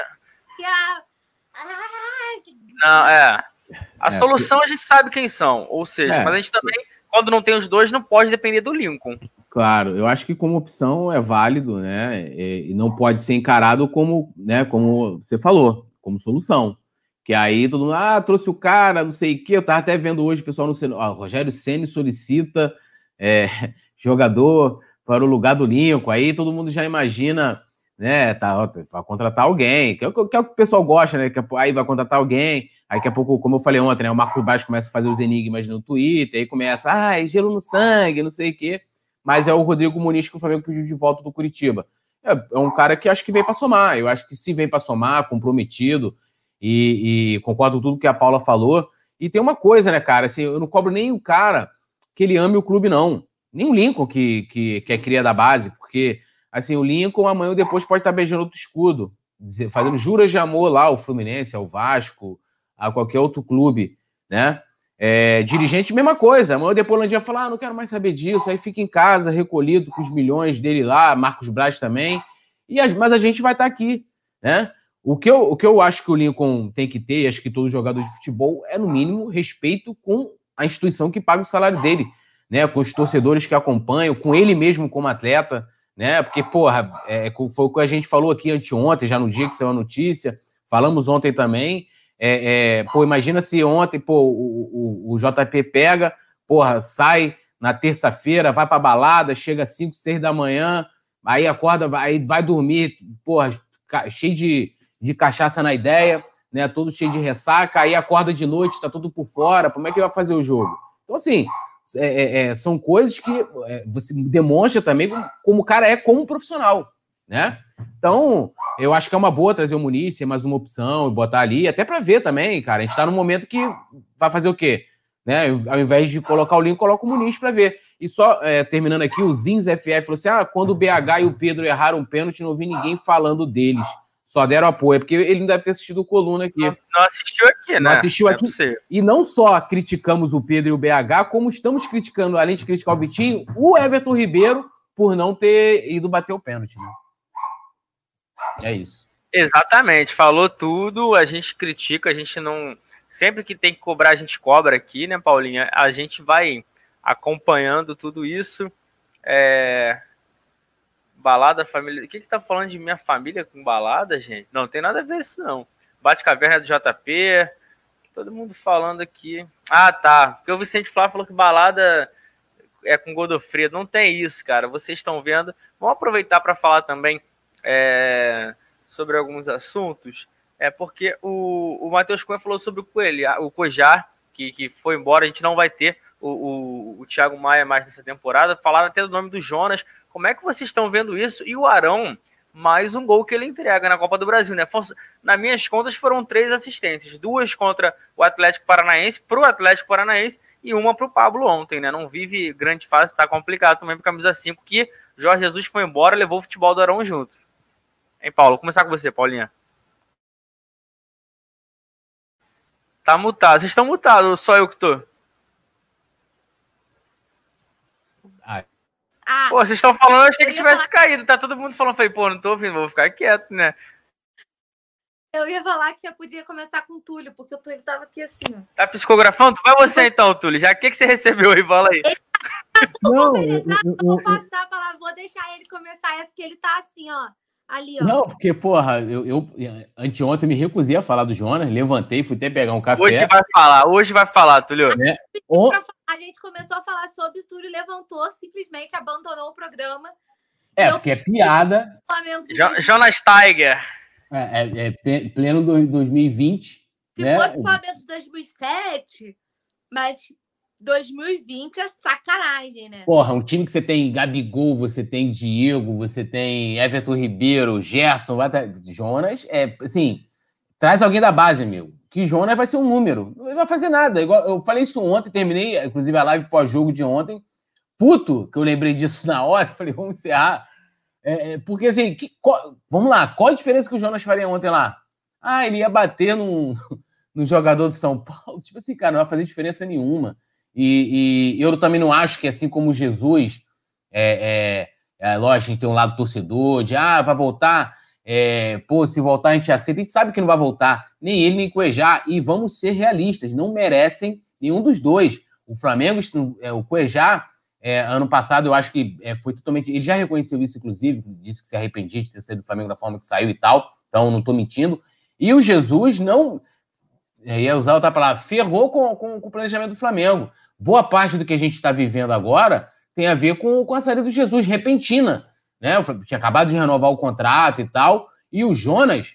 Não, é... A é, solução porque... a gente sabe quem são, ou seja, é, mas a gente também quando não tem os dois, não pode depender do Lincoln. Claro, eu acho que como opção é válido, né? E não pode ser encarado como, né, como você falou, como solução. Que aí todo mundo, ah, trouxe o cara, não sei o quê. Eu tava até vendo hoje o pessoal no ah, Rogério Ceni solicita é, jogador para o lugar do Lincoln. Aí todo mundo já imagina, né? Tá, vai contratar alguém, que é, o que, é o que o pessoal gosta, né? Que é, aí vai contratar alguém. Aí daqui a pouco, como eu falei ontem, né? O Marcos Baixo começa a fazer os enigmas no Twitter, aí começa, ah, é gelo no sangue, não sei o quê. Mas é o Rodrigo Muniz que o Flamengo pediu de volta do Curitiba. É, é um cara que acho que vem para somar. Eu acho que se vem para somar, comprometido, e, e, concordo com tudo que a Paula falou. E tem uma coisa, né, cara? Assim, eu não cobro nem o cara que ele ame o clube, não. Nem o Lincoln, que, que, que é cria da base, porque assim, o Lincoln amanhã ou depois pode estar beijando outro escudo, fazendo juras de amor lá ao Fluminense, ao Vasco, a qualquer outro clube, né? É, dirigente, mesma coisa. Amanhã depois o dia falar, ah, não quero mais saber disso, aí fica em casa, recolhido com os milhões dele lá, Marcos Braz também. E as, mas a gente vai estar aqui, né? O que, eu, o que eu acho que o Lincoln tem que ter, acho que todo jogador de futebol, é, no mínimo, respeito com a instituição que paga o salário dele, né? Com os torcedores que acompanham, com ele mesmo como atleta, né? Porque, porra, é, foi o que a gente falou aqui anteontem, já no dia que saiu a notícia, falamos ontem também. É, é, pô, imagina se ontem, pô, o, o, o JP pega, porra, sai na terça-feira, vai pra balada, chega às 5, 6 da manhã, aí acorda, vai, vai dormir, porra, cheio de, de cachaça na ideia, né? Todo cheio de ressaca, aí acorda de noite, tá tudo por fora, como é que vai fazer o jogo? Então, assim, é, é, é são coisas que é, você demonstra também como, como o cara é como profissional, né? Então, eu acho que é uma boa trazer o Muniz, ser mais uma opção e botar ali, até para ver também, cara. A gente está num momento que vai fazer o quê? Né? Ao invés de colocar o link, coloca o Muniz para ver. E só é, terminando aqui, o Zins FF falou assim: ah, quando o BH e o Pedro erraram um pênalti, não ouvi ninguém falando deles. Só deram apoio, porque ele não deve ter assistido o coluna aqui. Não, não assistiu aqui, né? Não assistiu aqui. e não só criticamos o Pedro e o BH, como estamos criticando, além de criticar o Vitinho, o Everton Ribeiro por não ter ido bater o pênalti. Né? É isso. Exatamente, falou tudo, a gente critica, a gente não. Sempre que tem que cobrar, a gente cobra aqui, né, Paulinha? A gente vai acompanhando tudo isso. É... Balada família. O que, que tá falando de minha família com balada, gente? Não tem nada a ver isso, não. Bate caverna do JP. Todo mundo falando aqui. Ah, tá. Porque o Vicente Flá falou que balada é com Godofredo. Não tem isso, cara. Vocês estão vendo. Vamos aproveitar para falar também é, sobre alguns assuntos, é porque o, o Matheus Cunha falou sobre o Coelho, o Cojar, que, que foi embora, a gente não vai ter o, o, o Thiago Maia mais nessa temporada. Falaram até do nome do Jonas. Como é que vocês estão vendo isso? E o Arão, mais um gol que ele entrega na Copa do Brasil, né? nas minhas contas foram três assistências, duas contra o Atlético Paranaense, para o Atlético Paranaense e uma para o Pablo ontem, né? Não vive grande fase, tá complicado também para camisa 5, que Jorge Jesus foi embora, levou o futebol do Arão junto. Hein, Paulo? Vou começar com você, Paulinha. Tá mutado. Vocês estão mutados, só eu que tô. Ah. Pô, vocês estão falando, eu achei que tivesse falar... caído. Tá todo mundo falando, falei, pô, não tô ouvindo, vou ficar quieto, né? Eu ia falar que você podia começar com o Túlio, porque o Túlio tava aqui assim, ó. Tá psicografando? Vai você então, Túlio. Já o que, que você recebeu aí? Fala aí. Ele tá não, eu, eu, vou passar a palavra, vou deixar ele começar essa que ele tá assim, ó. Ali, ó. Não, porque, porra, eu, eu anteontem me recusei a falar do Jonas, levantei, fui até pegar um café. Hoje vai falar, hoje vai falar, Túlio. É. A gente começou a falar sobre o Túlio, levantou, simplesmente abandonou o programa. É, porque é piada. Jonas Tiger. É, é, é pleno 2020. Se né? fosse o Flamengo de 2007, mas 2020 é sacanagem, né? Porra, um time que você tem Gabigol, você tem Diego, você tem Everton Ribeiro, Gerson, Jonas, é assim, traz alguém da base, meu. Que Jonas vai ser um número. Não vai fazer nada. Eu falei isso ontem, terminei, inclusive, a live pós-jogo de ontem. Puto, que eu lembrei disso na hora, falei, vamos encerrar. É, é, porque assim, que, qual, vamos lá, qual a diferença que o Jonas faria ontem lá? Ah, ele ia bater num, num jogador do São Paulo. Tipo assim, cara, não vai fazer diferença nenhuma. E, e, eu também não acho que, assim como Jesus, é, é, é lógico, a tem um lado torcedor, de ah, vai voltar, é, pô, se voltar a gente aceita, a gente sabe que não vai voltar, nem ele nem Cuejá, e vamos ser realistas, não merecem nenhum dos dois. O Flamengo, é, o Cuejá, é, ano passado, eu acho que é, foi totalmente. Ele já reconheceu isso, inclusive, disse que se arrependia de ter saído do Flamengo da forma que saiu e tal. Então, não estou mentindo. E o Jesus não. Ia usar outra palavra, ferrou com, com, com, o planejamento do Flamengo. Boa parte do que a gente está vivendo agora tem a ver com, com a saída do Jesus, repentina. Né? Tinha acabado de renovar o contrato e tal. E o Jonas,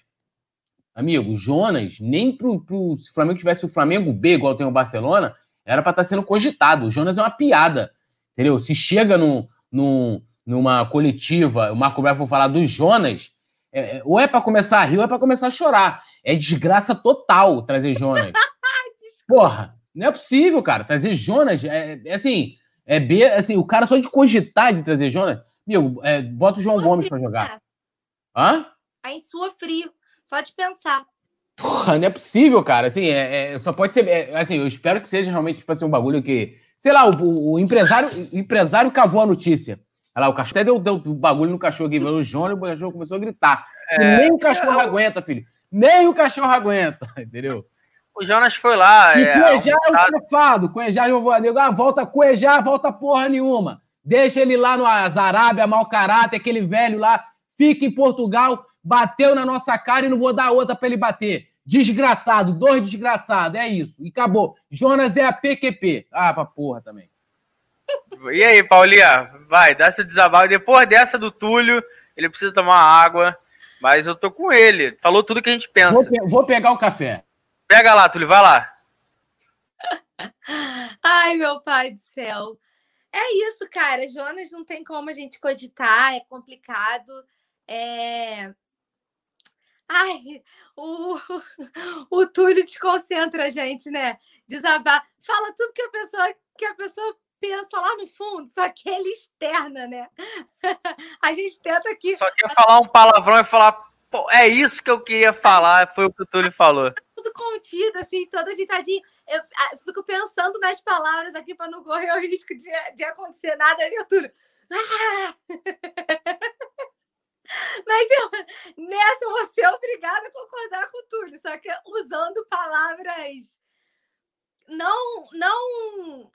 amigo, o Jonas, nem pro, pro, se o Flamengo tivesse o Flamengo B, igual tem o Barcelona, era para estar tá sendo cogitado. O Jonas é uma piada. Entendeu? Se chega no, no, numa coletiva, o Marco Braz for falar do Jonas, é, é ou é para começar a rir ou é para começar a chorar. É desgraça total trazer Jonas. Porra, não é possível, cara. Trazer Jonas é, é assim, é B, assim, o cara só de cogitar de trazer Jonas, meu, é, bota o João Gomes para jogar. Hã? Aí sua frio, só de pensar. Porra, não é possível, cara. Assim, é, é só pode ser. É, assim, eu espero que seja realmente tipo assim, um bagulho que. Sei lá, o, o empresário, o empresário cavou a notícia. Olha lá, o cachorro até deu, deu bagulho no cachorro aqui, o João e o cachorro começou a gritar. É, nem o cachorro aguenta, filho. Nem o cachorro aguenta, entendeu? O Jonas foi lá. E é, Cuejá é o safado. Cuejá, eu vou ah, volta Cuejá, volta porra nenhuma. Deixa ele lá no Arábia, mau caráter, aquele velho lá. Fica em Portugal, bateu na nossa cara e não vou dar outra para ele bater. Desgraçado, dois desgraçados, é isso. E acabou. Jonas é a PQP. Ah, pra porra também. E aí, Paulinha? Vai, dá seu desabafo. Depois dessa do Túlio, ele precisa tomar água. Mas eu tô com ele. Falou tudo que a gente pensa. Vou, pe vou pegar o café. Pega lá, Túlio, vai lá. Ai, meu pai do céu. É isso, cara. Jonas não tem como a gente cogitar, é complicado. É... Ai, o, o Túlio desconcentra a gente, né? Desabar. Fala tudo que a pessoa que a pessoa pensa lá no fundo, só que ele externa, né? A gente tenta aqui. Só quer falar um palavrão e falar, é isso que eu queria falar, foi o que o Túlio falou. Tudo contido, assim, todo agitadinho. Eu, eu fico pensando nas palavras aqui para não correr o risco de, de acontecer nada. E o Túlio. Ah! Mas eu, nessa eu vou ser obrigada a concordar com o Túlio, só que usando palavras não, não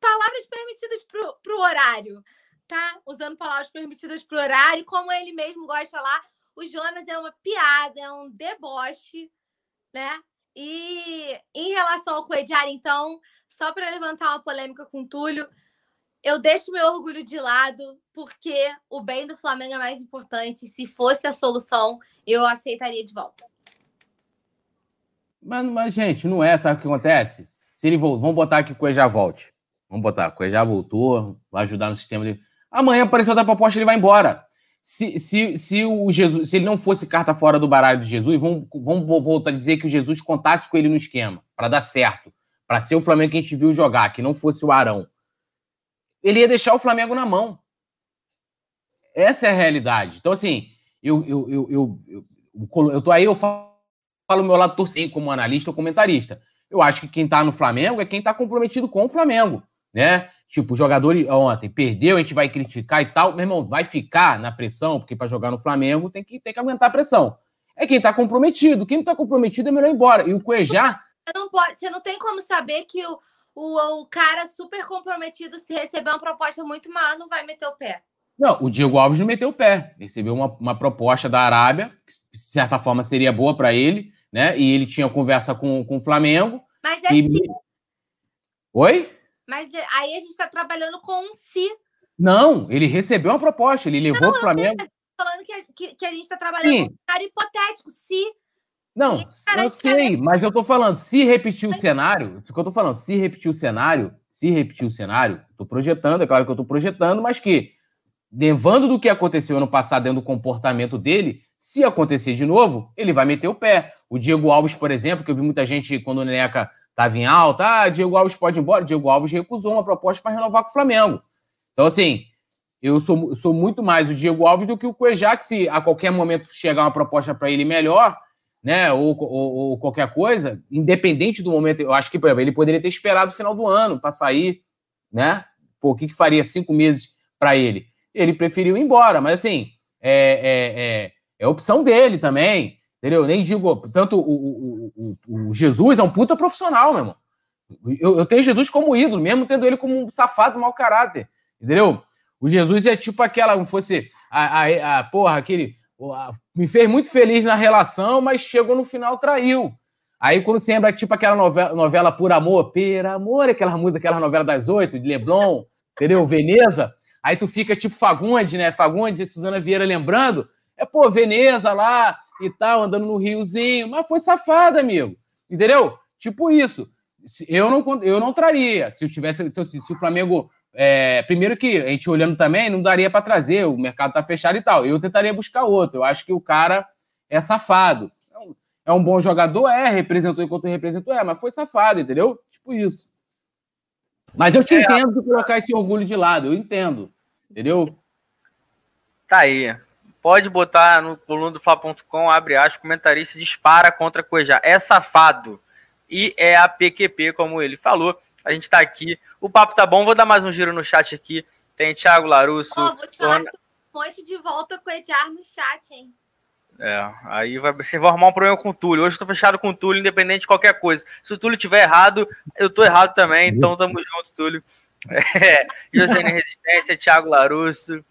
palavras permitidas para o horário, tá? Usando palavras permitidas para o horário, como ele mesmo gosta lá. O Jonas é uma piada, é um deboche, né? E em relação ao Coediar, então, só para levantar uma polêmica com o Túlio, eu deixo meu orgulho de lado, porque o bem do Flamengo é mais importante. Se fosse a solução, eu aceitaria de volta. Mas, mas gente, não é, sabe o que acontece? Se ele vamos botar que o Cuejá volte. Vamos botar, o Cuejá voltou, vai ajudar no sistema de. Amanhã apareceu outra proposta, ele vai embora. Se, se, se, o Jesus, se ele não fosse carta fora do baralho de Jesus, vamos, vamos voltar a dizer que o Jesus contasse com ele no esquema, para dar certo, para ser o Flamengo que a gente viu jogar, que não fosse o Arão ele ia deixar o Flamengo na mão. Essa é a realidade. Então, assim, eu, eu, eu, eu, eu, eu tô aí, eu falo o meu lado torcendo como analista ou comentarista. Eu acho que quem tá no Flamengo é quem tá comprometido com o Flamengo, né? Tipo, o jogador ontem perdeu, a gente vai criticar e tal. Meu irmão, vai ficar na pressão, porque para jogar no Flamengo tem que, tem que aguentar a pressão. É quem tá comprometido. Quem não tá comprometido é melhor ir embora. E o Cuejá. Você não, pode, você não tem como saber que o, o, o cara super comprometido, se receber uma proposta muito maior, não vai meter o pé. Não, o Diego Alves não meteu o pé. Recebeu uma, uma proposta da Arábia, que de certa forma seria boa para ele, né? E ele tinha conversa com, com o Flamengo. Mas é e... sim. Oi? Mas é, aí a gente está trabalhando com um si. Não, ele recebeu uma proposta, ele levou o Flamengo. Sei, falando que, que, que, a gente está trabalhando sim. com um cenário hipotético. Se não, eu sei, mas eu tô falando, se repetir o cenário, o que eu tô falando, se repetir o cenário, se repetir o cenário, tô projetando, é claro que eu tô projetando, mas que, levando do que aconteceu ano passado dentro do comportamento dele, se acontecer de novo, ele vai meter o pé. O Diego Alves, por exemplo, que eu vi muita gente quando o Neneca estava em alta, ah, Diego Alves pode ir embora. Diego Alves recusou uma proposta para renovar com o Flamengo. Então, assim, eu sou, sou muito mais o Diego Alves do que o Cuejá, que se a qualquer momento chegar uma proposta para ele melhor, né, ou, ou, ou, qualquer coisa, independente do momento, eu acho que, por exemplo, ele poderia ter esperado o final do ano para sair, né? Pô, o que, que faria cinco meses para ele? Ele preferiu ir embora, mas assim, é, é, é, é opção dele também, entendeu? Nem digo, tanto o, o, o, o, Jesus é um puta profissional, meu irmão. Eu, eu tenho Jesus como ídolo, mesmo tendo ele como um safado, mau caráter. Entendeu? O Jesus é tipo aquela, como fosse a, a, a porra, aquele. A, me fez muito feliz na relação, mas chegou no final, traiu. Aí quando você lembra, tipo aquela novela, novela Por Amor, Per Amor, aquela música, aquela novela das oito, de Leblon, entendeu? Veneza. Aí tu fica tipo Fagundes, né? Fagundes e Suzana Vieira lembrando. É, pô, Veneza lá e tal, andando no riozinho. Mas foi safada, amigo. Entendeu? Tipo isso. Eu não, eu não traria. Se eu tivesse. Então, se, se o Flamengo. É, primeiro que a gente olhando também, não daria para trazer, o mercado tá fechado e tal. Eu tentaria buscar outro. Eu acho que o cara é safado. É um bom jogador, é, representou enquanto representou, é, mas foi safado, entendeu? Tipo isso. Mas eu te é. entendo de colocar esse orgulho de lado, eu entendo. Entendeu? Tá aí. Pode botar no coluna do Fla.com, abre aspas, comentarista dispara contra Cuejá. É safado. E é a PQP, como ele falou. A gente tá aqui. O papo tá bom. Vou dar mais um giro no chat aqui. Tem Thiago Larusso. Oh, vou te falar Dona... um monte de volta com o no chat, hein? É, aí vai, você vai arrumar um problema com o Túlio. Hoje eu tô fechado com o Túlio, independente de qualquer coisa. Se o Túlio tiver errado, eu tô errado também, então tamo junto, Túlio. É, José Resistência, Thiago Larusso.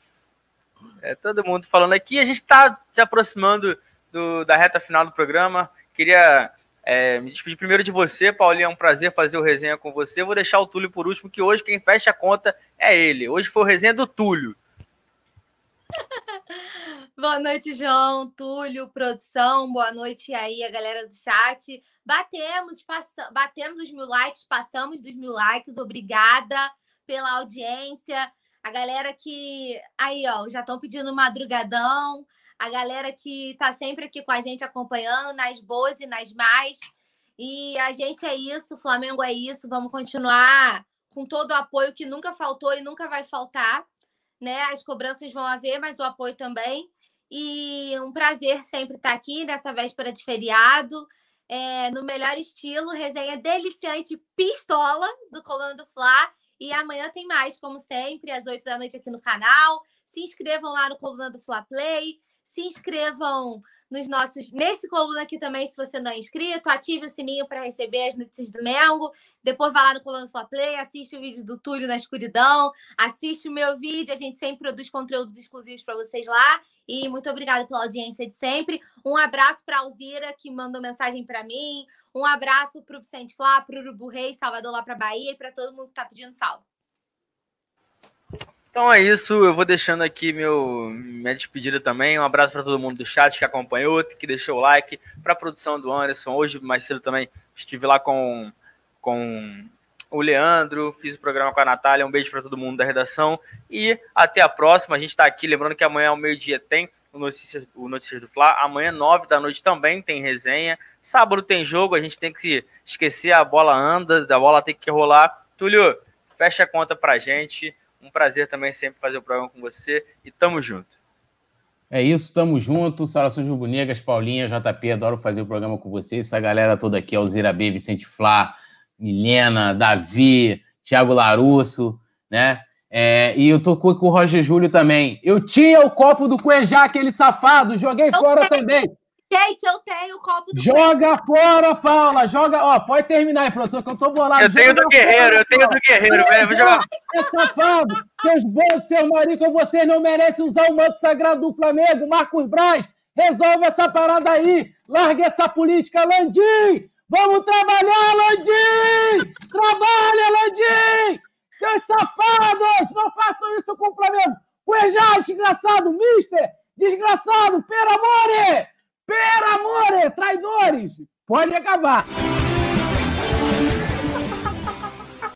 É, todo mundo falando aqui. A gente tá se aproximando do, da reta final do programa. Queria é, me despedir primeiro de você, Paulinho. É um prazer fazer o resenha com você. Vou deixar o Túlio por último, que hoje quem fecha a conta é ele. Hoje foi o resenha do Túlio. Boa noite, João, Túlio, produção. Boa noite aí, a galera do chat. Batemos, passa... batemos os mil likes, passamos dos mil likes. Obrigada pela audiência. A galera que aí, ó, já estão pedindo madrugadão. A galera que tá sempre aqui com a gente acompanhando nas boas e nas mais. E a gente é isso, o Flamengo é isso. Vamos continuar com todo o apoio que nunca faltou e nunca vai faltar né? As cobranças vão haver, mas o apoio também. E um prazer sempre estar aqui nessa véspera de feriado, é, no melhor estilo, resenha deliciante pistola do Coluna do Fla. E amanhã tem mais, como sempre, às 8 da noite aqui no canal. Se inscrevam lá no Coluna do Fla Play. Se inscrevam nos nossos. Nesse coluna aqui também, se você não é inscrito, ative o sininho para receber as notícias do Mengo. Depois vai lá no Coluna Fla Play, assiste o vídeo do Túlio na escuridão, assiste o meu vídeo. A gente sempre produz conteúdos exclusivos para vocês lá. E muito obrigada pela audiência de sempre. Um abraço para Alzira, que mandou mensagem para mim. Um abraço para o Vicente Flá, para o Urubu Rei, Salvador lá para Bahia e para todo mundo que está pedindo salve. Então é isso, eu vou deixando aqui meu, minha despedida também. Um abraço para todo mundo do chat que acompanhou, que deixou o like, para a produção do Anderson. Hoje, mais cedo também, estive lá com, com o Leandro, fiz o programa com a Natália. Um beijo para todo mundo da redação e até a próxima. A gente está aqui, lembrando que amanhã ao meio-dia tem o Notícias, o Notícias do Fla. Amanhã, nove da noite, também tem resenha. Sábado tem jogo, a gente tem que esquecer, a bola anda, a bola tem que rolar. Túlio, fecha a conta pra gente. Um prazer também sempre fazer o programa com você e tamo junto. É isso, tamo junto. Saudações rubro-negras, Paulinha, JP, adoro fazer o programa com vocês. Essa galera toda aqui, Alzira B, Vicente Flá, Milena, Davi, Thiago Larusso, né? É, e eu tô com o Roger Júlio também. Eu tinha o copo do Cuejá, aquele safado, joguei fora também. Gente, eu tenho o copo do Joga fora, Paula. Joga. Ó, pode terminar aí, produção, que eu tô bolado. Eu tenho do Guerreiro, eu tenho do Guerreiro, velho. Vou jogar. É safado. Seus bons, seu marido, vocês não merecem usar o manto sagrado do Flamengo. Marcos Braz, resolve essa parada aí. Larga essa política, Landim. Vamos trabalhar, Landim! Trabalha, Landim! Seus safados! Não façam isso com o Flamengo! Cuejá, desgraçado! Mister! Desgraçado! Per amore! Per amore, traidores! Pode acabar.